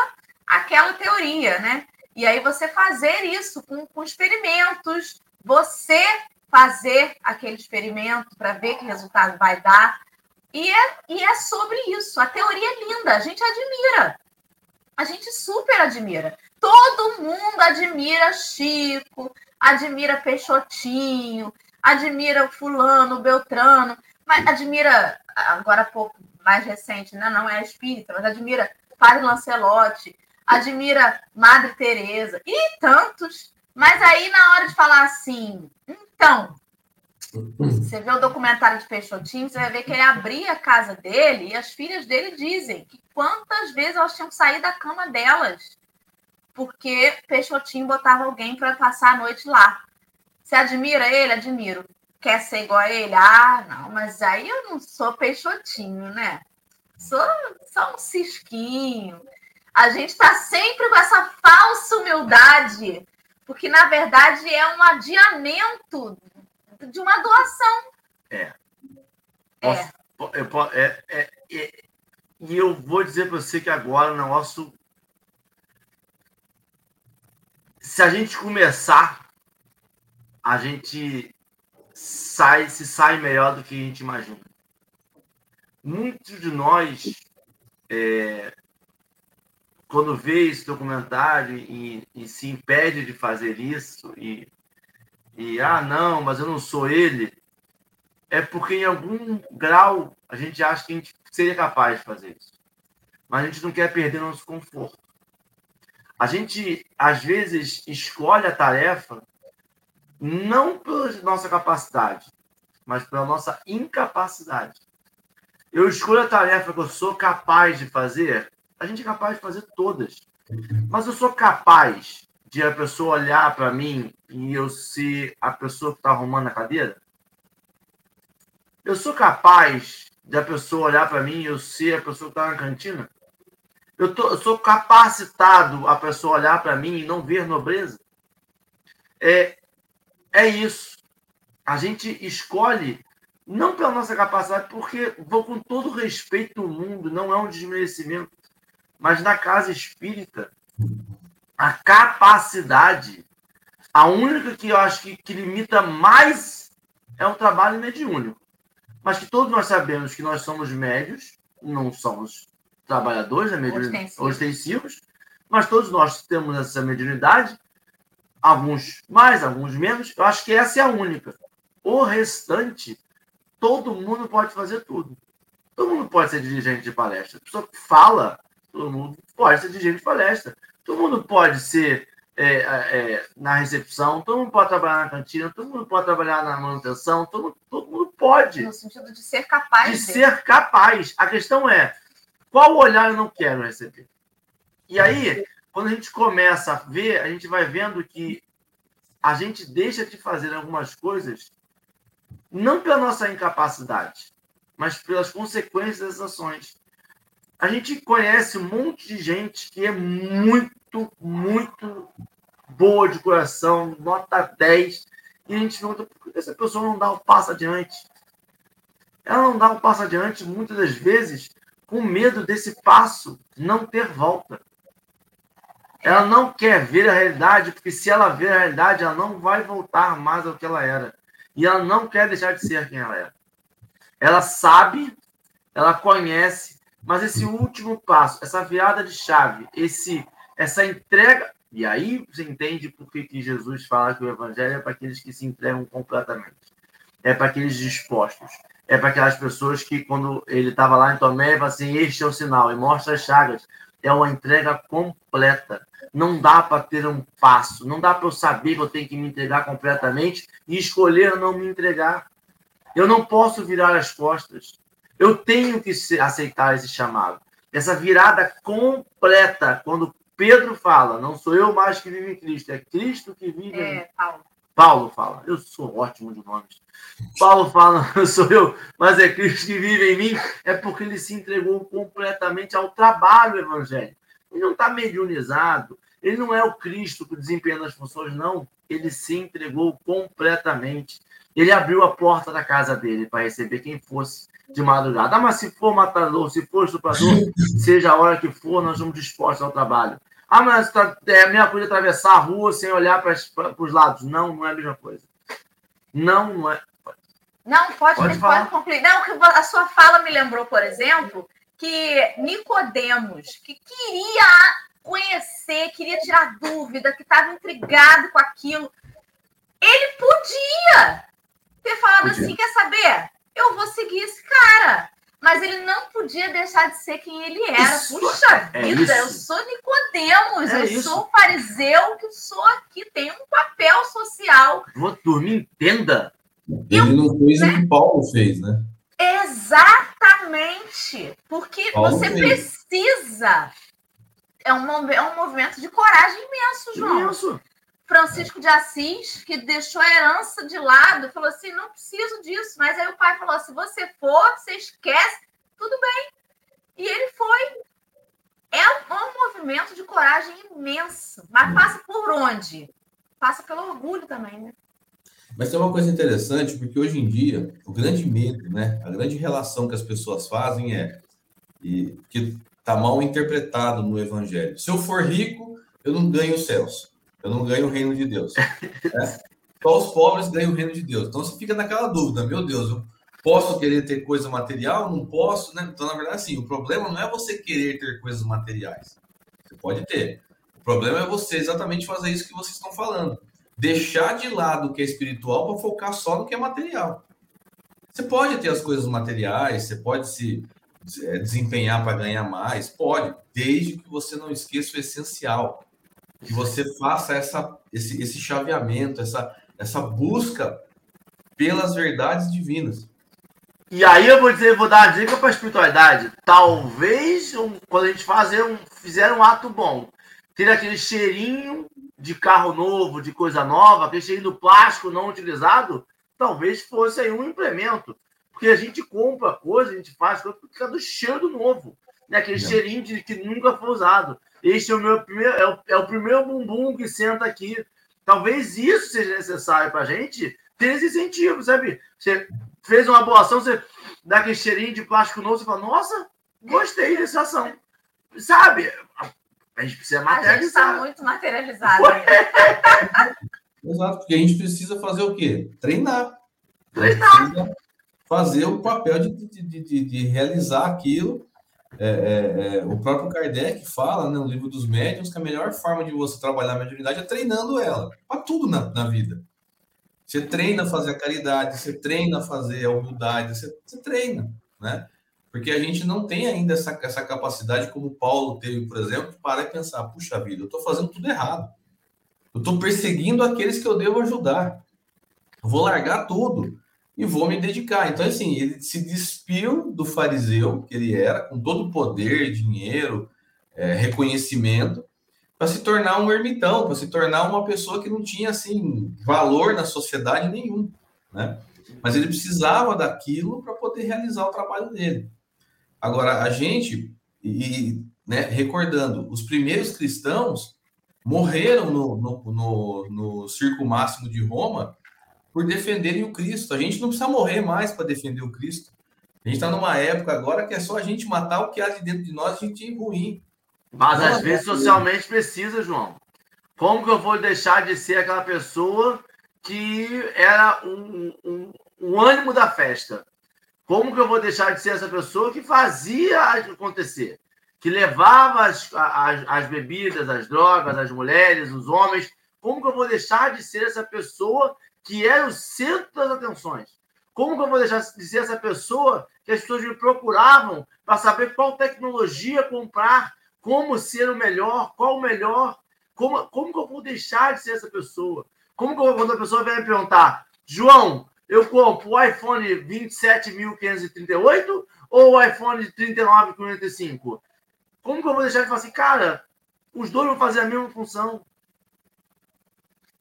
aquela teoria, né? E aí você fazer isso com, com experimentos, você fazer aquele experimento para ver que resultado vai dar. E é, e é sobre isso. A teoria é linda, a gente admira. A gente super admira. Todo mundo admira Chico, admira Peixotinho, admira fulano, Beltrano, mas admira, agora pouco mais recente, né? não é espírita, mas admira Padre Lancelotti, admira Madre Teresa e tantos. Mas aí na hora de falar assim, então, você vê o documentário de Peixotinho, você vai ver que ele abria a casa dele e as filhas dele dizem que quantas vezes elas tinham saído da cama delas porque Peixotinho botava alguém para passar a noite lá. Você admira ele? Admiro. Quer ser igual a ele? Ah, não, mas aí eu não sou Peixotinho, né? Sou só um cisquinho. A gente está sempre com essa falsa humildade, porque na verdade é um adiamento de uma doação. É. é. Posso, é. é, é, é e eu vou dizer para você que agora o nosso se a gente começar, a gente sai, se sai melhor do que a gente imagina. Muitos de nós, é, quando vê esse documentário e, e, se impede de fazer isso, e, e ah, não, mas eu não sou ele, é porque em algum grau a gente acha que a gente seria capaz de fazer isso. Mas a gente não quer perder nosso conforto. A gente, às vezes, escolhe a tarefa não pela nossa capacidade, mas pela nossa incapacidade. Eu escolho a tarefa que eu sou capaz de fazer, a gente é capaz de fazer todas. Mas eu sou capaz de a pessoa olhar para mim e eu ser a pessoa que está arrumando a cadeira? Eu sou capaz de a pessoa olhar para mim e eu ser a pessoa que está na cantina? Eu, tô, eu sou capacitado a pessoa olhar para mim e não ver nobreza? É, é isso. A gente escolhe, não pela nossa capacidade, porque vou com todo respeito do mundo, não é um desmerecimento, mas na casa espírita, a capacidade, a única que eu acho que, que limita mais é o trabalho mediúnico. Mas que todos nós sabemos que nós somos médios, não somos trabalhadores né, ostensivos. ostensivos, mas todos nós temos essa mediunidade, alguns mais, alguns menos. Eu acho que essa é a única. O restante, todo mundo pode fazer tudo. Todo mundo pode ser dirigente de palestra. A pessoa que fala, todo mundo pode ser dirigente de palestra. Todo mundo pode ser é, é, na recepção, todo mundo pode trabalhar na cantina, todo mundo pode trabalhar na manutenção, todo, todo mundo pode. No sentido de ser capaz. De, de ser capaz. A questão é, qual olhar eu não quero receber? E aí, quando a gente começa a ver, a gente vai vendo que a gente deixa de fazer algumas coisas não pela nossa incapacidade, mas pelas consequências das ações. A gente conhece um monte de gente que é muito, muito boa de coração, nota 10, e a gente pergunta por que essa pessoa não dá o um passo adiante. Ela não dá o um passo adiante, muitas das vezes, com medo desse passo não ter volta. Ela não quer ver a realidade, porque se ela ver a realidade, ela não vai voltar mais ao que ela era. E ela não quer deixar de ser quem ela é. Ela sabe, ela conhece, mas esse último passo, essa virada de chave, esse, essa entrega, e aí você entende por que, que Jesus fala que o evangelho é para aqueles que se entregam completamente. É para aqueles dispostos. É para aquelas pessoas que, quando ele estava lá em Tomé, ele fala assim: Este é o sinal, e mostra as chagas. É uma entrega completa. Não dá para ter um passo, não dá para eu saber que eu tenho que me entregar completamente e escolher não me entregar. Eu não posso virar as costas. Eu tenho que aceitar esse chamado. Essa virada completa, quando Pedro fala, não sou eu mais que vive em Cristo, é Cristo que vive é, em Paulo. Paulo fala, eu sou ótimo de nomes. Paulo fala, não sou eu, mas é Cristo que vive em mim, é porque ele se entregou completamente ao trabalho evangélico. Ele não está mediunizado, ele não é o Cristo que desempenha as funções, não. Ele se entregou completamente. Ele abriu a porta da casa dele para receber quem fosse de madrugada. Ah, mas se for matador, se for estuprador, seja a hora que for, nós vamos dispostos ao trabalho. Ah, mas tá, é a minha coisa atravessar a rua sem olhar para os lados. Não, não é a mesma coisa. Não, não é. Não, pode, pode, pode concluir. Não, a sua fala me lembrou, por exemplo, que Nicodemos, que queria conhecer, queria tirar dúvida, que estava intrigado com aquilo, ele podia ter falado podia. assim, quer saber? Eu vou seguir esse cara. Mas ele não podia deixar de ser quem ele era. Isso, Puxa é vida, eu sou Nicodemos, é eu isso. sou fariseu que sou aqui, tenho um papel social. Vou dormir, entenda. Ele não fez né? o que Paulo fez, né? Exatamente. Porque Paulo você fez. precisa. É um, é um movimento de coragem imenso, João. Imenso. Francisco de Assis, que deixou a herança de lado, falou assim: não preciso disso. Mas aí o pai falou: se você for, você esquece, tudo bem. E ele foi. É um, um movimento de coragem imenso. Mas passa por onde? Passa pelo orgulho também, né? Mas tem uma coisa interessante, porque hoje em dia, o grande medo, né, a grande relação que as pessoas fazem é e, que está mal interpretado no evangelho. Se eu for rico, eu não ganho os céus. Eu não ganho o reino de Deus. Né? Só os pobres ganham o reino de Deus. Então você fica naquela dúvida, meu Deus, eu posso querer ter coisa material? Não posso, né? Então, na verdade, assim, o problema não é você querer ter coisas materiais. Você pode ter. O problema é você exatamente fazer isso que vocês estão falando. Deixar de lado o que é espiritual para focar só no que é material. Você pode ter as coisas materiais, você pode se é, desempenhar para ganhar mais, pode, desde que você não esqueça o essencial, que você faça essa, esse, esse chaveamento, essa, essa busca pelas verdades divinas. E aí eu vou dizer, vou dar uma dica para a espiritualidade. Talvez um, quando a gente fazer um, fizer um ato bom, ter aquele cheirinho de carro novo, de coisa nova, aquele cheirinho do plástico não utilizado, talvez fosse aí um implemento. Porque a gente compra coisa, a gente faz coisa por causa do cheiro do novo. Né? Aquele não. cheirinho de, que nunca foi usado. Este é o meu primeiro, é o, é o primeiro bumbum que senta aqui. Talvez isso seja necessário para a gente ter esse incentivo, sabe? Você fez uma boa ação, você dá aquele cheirinho de plástico novo, você fala, nossa, gostei dessa ação. Sabe? A gente precisa materializar. A gente está muito materializado. Exato, porque a gente precisa fazer o quê? Treinar. Treinar. Fazer o papel de, de, de, de realizar aquilo é, é, é, o próprio Kardec fala né, no livro dos médiuns que a melhor forma de você trabalhar a mediunidade é treinando ela, para tudo na, na, vida. Você treina a fazer a caridade, você treina a fazer a humildade, você, você treina, né? Porque a gente não tem ainda essa, essa capacidade, como Paulo teve, por exemplo, e pensar: puxa vida, eu estou fazendo tudo errado. Eu estou perseguindo aqueles que eu devo ajudar. Eu vou largar tudo e vou me dedicar. Então, assim, ele se despiu do fariseu que ele era, com todo o poder, dinheiro, é, reconhecimento, para se tornar um ermitão, para se tornar uma pessoa que não tinha, assim, valor na sociedade nenhum, né? Mas ele precisava daquilo para poder realizar o trabalho dele. Agora, a gente, e, né, recordando, os primeiros cristãos morreram no, no, no, no Circo Máximo de Roma por defenderem o Cristo. A gente não precisa morrer mais para defender o Cristo. A gente está numa época agora que é só a gente matar o que há de dentro de nós, a gente é ruim. Mas às vezes socialmente precisa, João. Como que eu vou deixar de ser aquela pessoa que era um, um, um ânimo da festa? Como que eu vou deixar de ser essa pessoa que fazia acontecer? Que levava as, as, as bebidas, as drogas, as mulheres, os homens. Como que eu vou deixar de ser essa pessoa que era o centro das atenções? Como que eu vou deixar de ser essa pessoa que as pessoas me procuravam para saber qual tecnologia comprar, como ser o melhor, qual o melhor? Como, como que eu vou deixar de ser essa pessoa? Como que eu, quando a pessoa vem me perguntar, João, eu compro o iPhone 27.538 ou o iPhone 39.45? Como que eu vou deixar de falar assim, cara, os dois vão fazer a mesma função?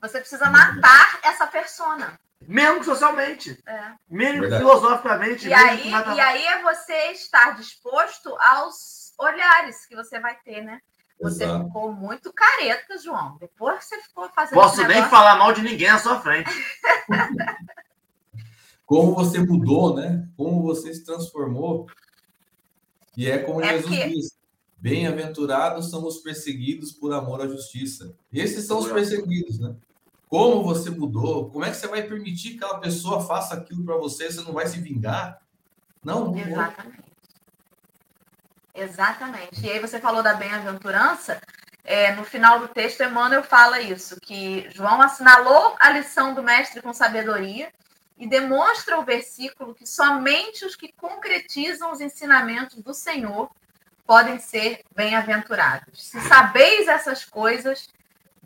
Você precisa matar essa persona. Mesmo socialmente. É. Mesmo Verdade. filosoficamente. E mesmo aí, que nada- e aí é você estar disposto aos olhares que você vai ter, né? Você Exato. ficou muito careta, João. Depois que você ficou fazendo Posso esse nem negócio- falar mal de ninguém à sua frente. Como você mudou, né? Como você se transformou. E é como É Jesus porque- diz: Bem-aventurados são os perseguidos por amor à justiça. Esses são os perseguidos, né? Como você mudou? Como é que você vai permitir que aquela pessoa faça aquilo para você? Você não vai se vingar? Não, não vou. Exatamente. Exatamente. E aí você falou da bem-aventurança. é, no final do texto, Emmanuel fala isso, que João assinalou a lição do mestre com sabedoria e demonstra o versículo que somente os que concretizam os ensinamentos do Senhor podem ser bem-aventurados. Se sabeis essas coisas,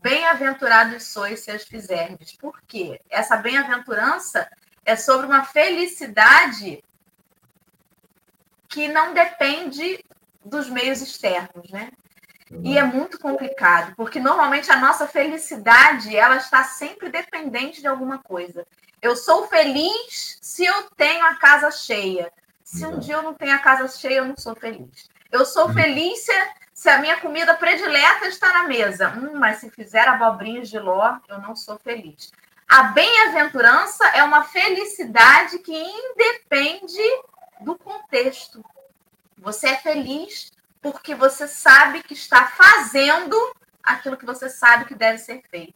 bem-aventurados sois se as fizerdes. Por quê? Essa bem-aventurança é sobre uma felicidade que não depende dos meios externos, né? E é muito complicado, porque normalmente a nossa felicidade, ela está sempre dependente de alguma coisa. Eu sou feliz se eu tenho a casa cheia. Se um Verdade. dia eu não tenho a casa cheia, eu não sou feliz. Eu sou Uhum. feliz se, se a minha comida predileta está na mesa. Hum, mas se fizer abobrinhas de ló, eu não sou feliz. A bem-aventurança é uma felicidade que independe do contexto. Você é feliz porque você sabe que está fazendo aquilo que você sabe que deve ser feito.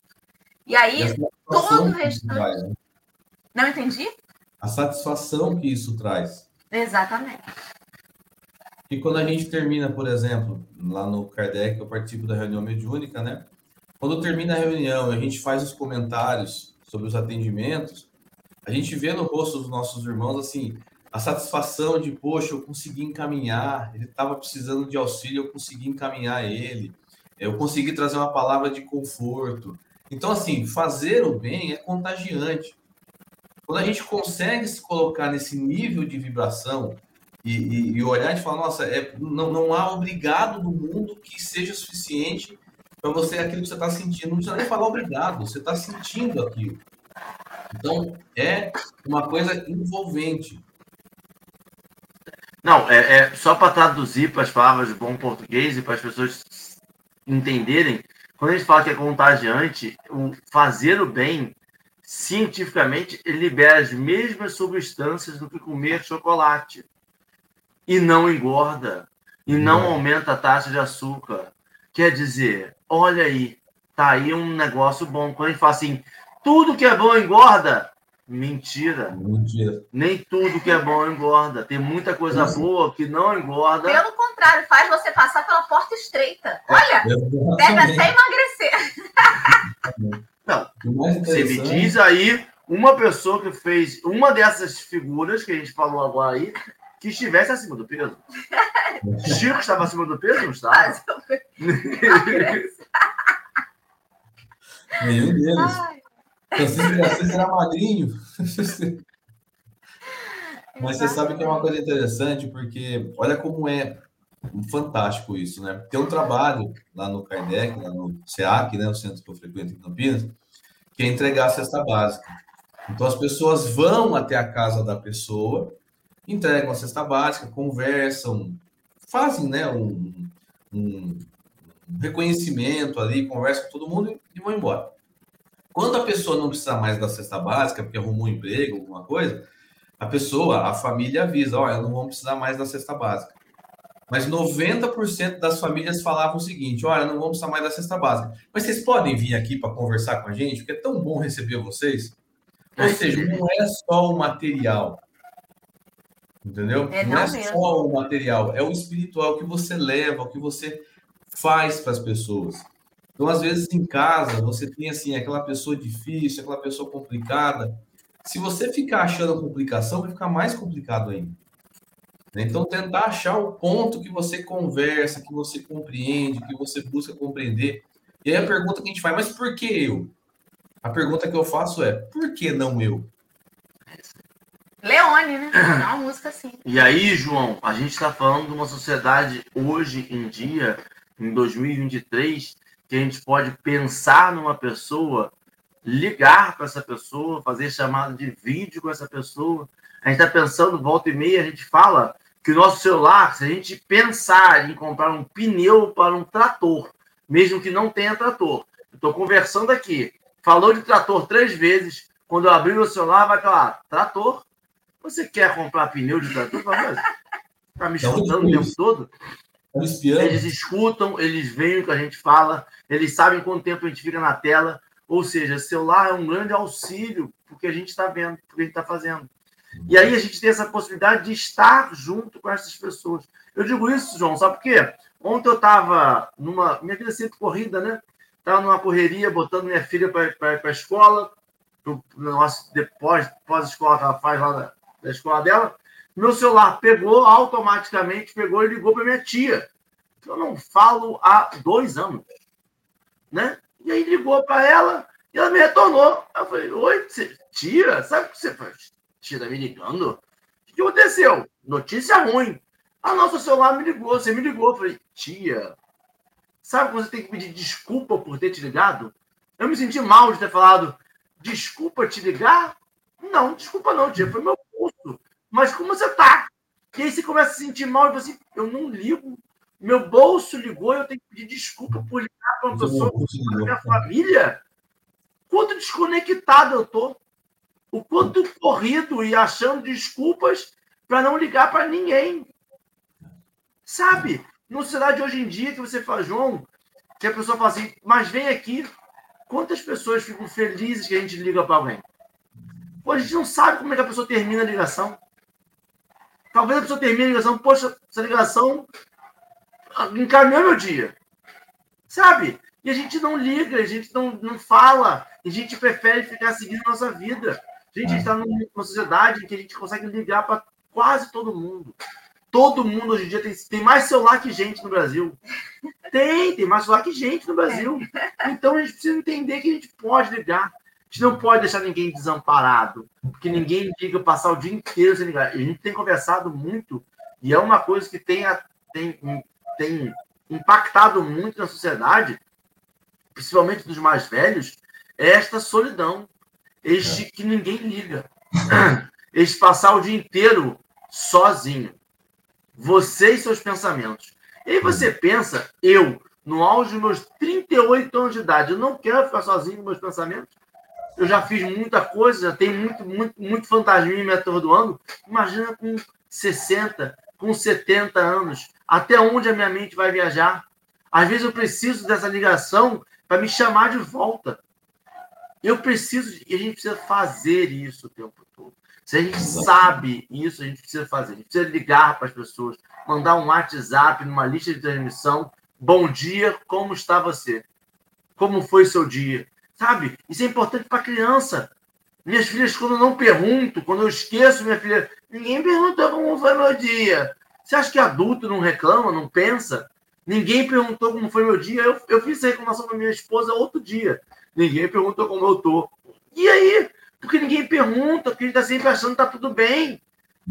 E E aí, satisfação todo o restante- traz, né? não entendi? A satisfação que isso traz. Exatamente. E quando a gente termina, por exemplo, lá no Kardec, eu participo da reunião mediúnica, né? Quando termina a reunião e a gente faz os comentários sobre os atendimentos, a gente vê no rosto dos nossos irmãos, assim, a satisfação de, poxa, eu consegui encaminhar, ele estava precisando de auxílio, eu consegui encaminhar ele, eu consegui trazer uma palavra de conforto. Então, assim, fazer o bem é contagiante. Quando a gente consegue se colocar nesse nível de vibração, e, e, e olhar e falar, nossa, é, não, não há obrigado no mundo que seja suficiente para você aquilo que você está sentindo. Não precisa nem falar obrigado, você está sentindo aquilo. Então, é uma coisa envolvente. Não, é, é só para traduzir para as palavras de bom português e para as pessoas entenderem. Quando a gente fala que é contagiante, o fazer o bem, cientificamente, libera as mesmas substâncias do que comer chocolate. E não engorda. E não Não. aumenta a taxa de açúcar. Quer dizer, olha aí, tá aí um negócio bom. Quando a gente fala assim, tudo que é bom engorda, mentira. Mentira. Nem tudo que é bom engorda. Tem muita coisa Isso. boa que não engorda. Pelo contrário, faz você passar pela porta estreita. Olha, deve até emagrecer. Não, você me diz aí uma pessoa que fez uma dessas figuras que a gente falou agora aí, que estivesse acima do peso. Chico estava acima do peso, não estava? Nenhum deles. Francisco de Assis era magrinho. Mas você sabe que é uma coisa interessante, porque olha como é fantástico isso, né? Tem um trabalho lá no Kardec, lá no SEAC, né, o centro que eu frequento em Campinas, que é entregar a cesta básica. Então as pessoas vão até a casa da pessoa, entregam a cesta básica, conversam, fazem né, um, um- reconhecimento ali, conversam com todo mundo e vão embora. Quando a pessoa não precisa mais da cesta básica, porque arrumou um emprego, alguma coisa, a pessoa, a família avisa, olha, não vão precisar mais da cesta básica. mas 90% das famílias falavam o seguinte: olha, não vamos precisar mais da cesta básica. Mas vocês podem vir aqui para conversar com a gente, porque é tão bom receber vocês. Ou seja, não é só o material. Entendeu? É, não, é mesmo. só o material, é o espiritual que você leva, o que você faz para as pessoas. Então, às vezes, em casa, você tem assim, aquela pessoa difícil, aquela pessoa complicada. Se você ficar achando complicação, vai ficar mais complicado ainda. Então, tentar achar o ponto que você conversa, que você compreende, que você busca compreender. E aí a pergunta que a gente faz, mas por que eu? A pergunta que eu faço é, por que não eu? Leone, né? É uma música assim. E aí, João, a gente está falando de uma sociedade hoje em dia, em 2023, que a gente pode pensar numa pessoa, ligar para essa pessoa, fazer chamada de vídeo com essa pessoa. A gente está pensando, volta e meia, a gente fala que o nosso celular, se a gente pensar em comprar um pneu para um trator, mesmo que não tenha trator, eu estou conversando aqui, falou de trator três vezes, quando eu abrir o celular, vai estar lá, trator. Você quer comprar pneu de trator? Está me escutando o tempo todo? Eles escutam, eles veem o que a gente fala, eles sabem quanto tempo a gente fica na tela. Ou seja, celular é um grande auxílio porque a gente está vendo, porque a gente está fazendo. E aí a gente tem essa possibilidade de estar junto com essas pessoas. Eu digo isso, João, sabe por quê? Ontem eu estava numa. Minha vida é sempre corrida, né? Estava numa correria, botando minha filha para a escola, pro nosso depois, pós-escola que ela faz lá da, escola dela. Meu celular pegou, automaticamente pegou e ligou para minha tia. Que eu não falo há dois anos. Né? E aí ligou para ela e ela me retornou. Eu falei, oi, tia, sabe o que você faz? Tia tá me ligando? O que aconteceu? Notícia ruim. A nossa celular me ligou, você me ligou. Eu falei, tia, sabe quando você tem que pedir desculpa por ter te ligado? Eu me senti mal de ter falado, desculpa te ligar? Não, desculpa não, tia, foi meu. Mas como você tá? E aí você começa a se sentir mal e fala assim, eu não ligo. Meu bolso ligou e eu tenho que pedir desculpa por ligar para uma pessoa da minha família. Quanto desconectado eu tô. O quanto corrido e achando desculpas para não ligar para ninguém. Sabe? Na sociedade hoje em dia que você fala, João, que a pessoa fala assim, mas vem aqui. Quantas pessoas ficam felizes que a gente liga para alguém? Pô, a gente não sabe como é que a pessoa termina a ligação. Talvez a pessoa termine a ligação, poxa, essa ligação encaminhou meu dia. Sabe? E a gente não liga, a gente não, não fala, a gente prefere ficar seguindo a nossa vida. A gente está numa sociedade em que a gente consegue ligar para quase todo mundo. Todo mundo hoje em dia tem, tem mais celular que gente no Brasil. Tem, tem mais celular que gente no Brasil. Então a gente precisa entender que a gente pode ligar. Gente não pode deixar ninguém desamparado, porque ninguém liga passar o dia inteiro sem ligar. A gente tem conversado muito, e é uma coisa que tem, tem, tem impactado muito na sociedade, principalmente dos mais velhos, é esta solidão. Este que ninguém liga. Este passar o dia inteiro sozinho. Você e seus pensamentos. E aí você pensa, eu, no auge dos meus 38 anos de idade, eu não quero ficar sozinho com meus pensamentos. Eu já fiz muita coisa, já tenho muito, muito, muito fantasminha me atordoando. Imagina com 60, com 70 anos, até onde a minha mente vai viajar. Às vezes eu preciso dessa ligação para me chamar de volta. Eu preciso, e a gente precisa fazer isso o tempo todo. Se a gente sabe isso, a gente precisa fazer. A gente precisa ligar para as pessoas, mandar um WhatsApp numa lista de transmissão. Bom dia, como está você? Como foi seu dia? Sabe? Isso é importante para criança. Minhas filhas, quando eu não pergunto, quando eu esqueço, minha filha, ninguém perguntou como foi meu dia. Você acha que adulto não reclama, não pensa? Ninguém perguntou como foi meu dia. Eu, eu fiz essa reclamação com minha esposa outro dia. Ninguém perguntou como eu tô. E aí? Porque ninguém pergunta, porque a gente está sempre achando que tá tudo bem.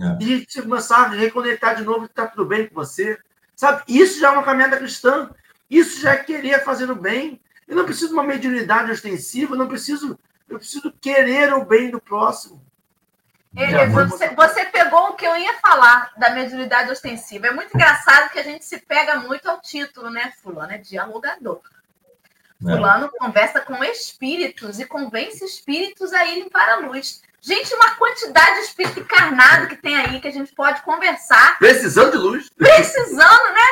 É. E a gente começar a reconectar de novo que tá tudo bem com você. Sabe? Isso já é uma caminhada cristã. Isso já é querer fazer o bem. Eu não preciso de uma mediunidade ostensiva, eu não preciso. Eu preciso querer o bem do próximo. Você, você, pegou o que eu ia falar da mediunidade ostensiva. É muito engraçado que a gente se pega muito ao título, né? Fulano é dialogador. Fulano conversa com espíritos e convence espíritos a irem para a luz. Gente, uma quantidade de espírito encarnado que tem aí, que a gente pode conversar. Precisando de luz. Precisando, né?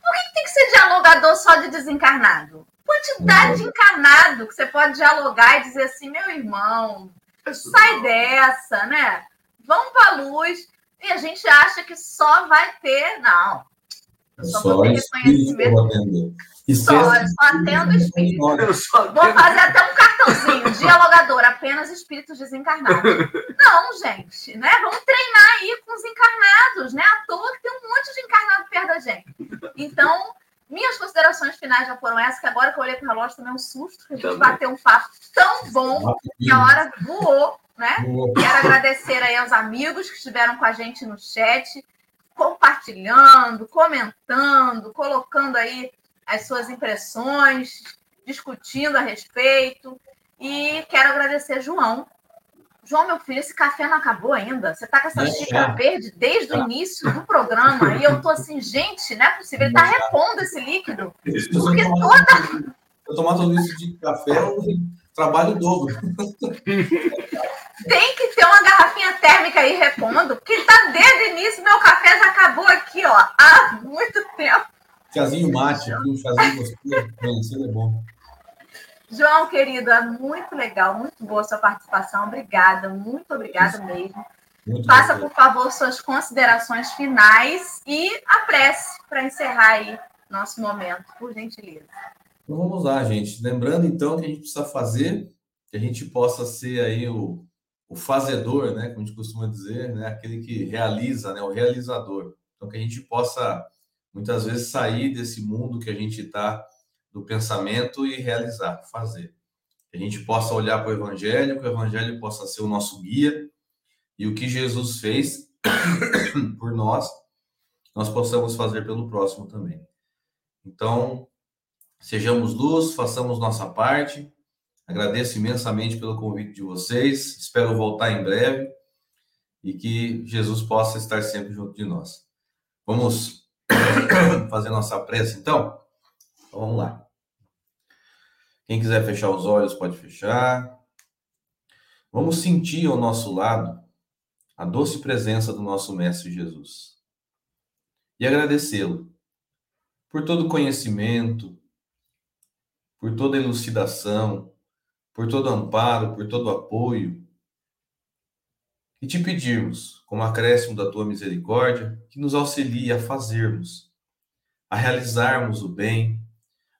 Por que tem que ser dialogador só de desencarnado? Quantidade de encarnado que você pode dialogar e dizer assim, meu irmão, sai dessa, né? Vamos para a luz. E a gente acha que só vai ter. Não. Eu só, só vou ter reconhecimento. Só, eu só atendo espírito. Vou fazer até um cartãozinho, dialogador, apenas espíritos desencarnados. Não, gente, né? Vamos treinar aí com os encarnados, né? À toa que tem um monte de encarnado perto da gente. Então, minhas considerações finais já foram essas, que agora que eu olhei para o relógio também é um susto, que a gente bateu um papo tão bom que a hora voou, né? Quero agradecer aí aos amigos que estiveram com a gente no chat, compartilhando, comentando, colocando aí as suas impressões, discutindo a respeito. E quero agradecer João. João, meu filho, esse café não acabou ainda. Você está com essa xícara é. verde desde o início do programa. E eu tô assim, gente, não é possível. Ele está repondo esse líquido. Porque toda. Eu tomar todo isso de café, eu trabalho dobro. Tem que ter uma garrafinha térmica aí repondo, porque tá desde o início, meu café já acabou aqui, ó, há muito tempo. Chazinho mate, um chazinho gostoso, conhecendo é bom. João, querido, é muito legal, muito boa a sua participação. Obrigada, muito obrigada mesmo. Muito Faça, por favor, suas considerações finais e a prece para encerrar aí nosso momento, por gentileza. Então vamos lá, gente. Lembrando então que a gente precisa fazer, que a gente possa ser aí o, o fazedor, né? Como a gente costuma dizer, né? Aquele que realiza, né? O realizador. Então que a gente possa muitas vezes sair desse mundo que a gente está do pensamento e realizar, fazer. Que a gente possa olhar para o Evangelho, que o Evangelho possa ser o nosso guia e o que Jesus fez por nós, nós possamos fazer pelo próximo também. Então, sejamos luz, façamos nossa parte. Agradeço imensamente pelo convite de vocês. Espero voltar em breve e que Jesus possa estar sempre junto de nós. Vamos fazer nossa prece, então? Então vamos lá. Quem quiser fechar os olhos, pode fechar. Vamos sentir ao nosso lado a doce presença do nosso Mestre Jesus e agradecê-lo por todo conhecimento, por toda elucidação, por todo amparo, por todo apoio. E te pedirmos, como acréscimo da tua misericórdia, que nos auxilie a fazermos, a realizarmos o bem,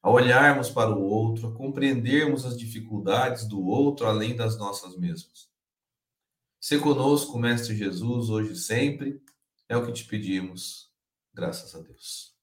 a olharmos para o outro, a compreendermos as dificuldades do outro além das nossas mesmas. Se conosco, Mestre Jesus, hoje e sempre, é o que te pedimos, graças a Deus.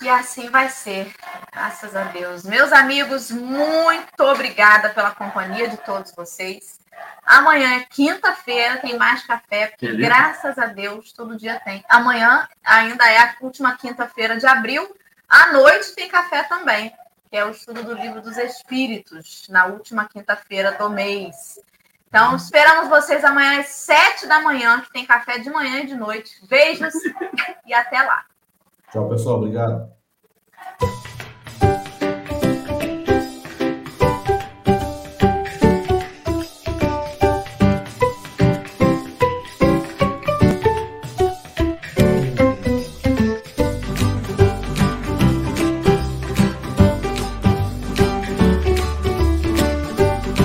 E assim vai ser, graças a Deus. Meus amigos, muito obrigada pela companhia de todos vocês. Amanhã é quinta-feira, tem mais café, porque graças a Deus todo dia tem. Amanhã ainda é a última quinta-feira de abril. À noite tem café também, que é o estudo do livro dos Espíritos, na última quinta-feira do mês. Então, esperamos vocês amanhã às sete da manhã, que tem café de manhã e de noite. Beijos e até lá. Tchau, pessoal. Obrigado.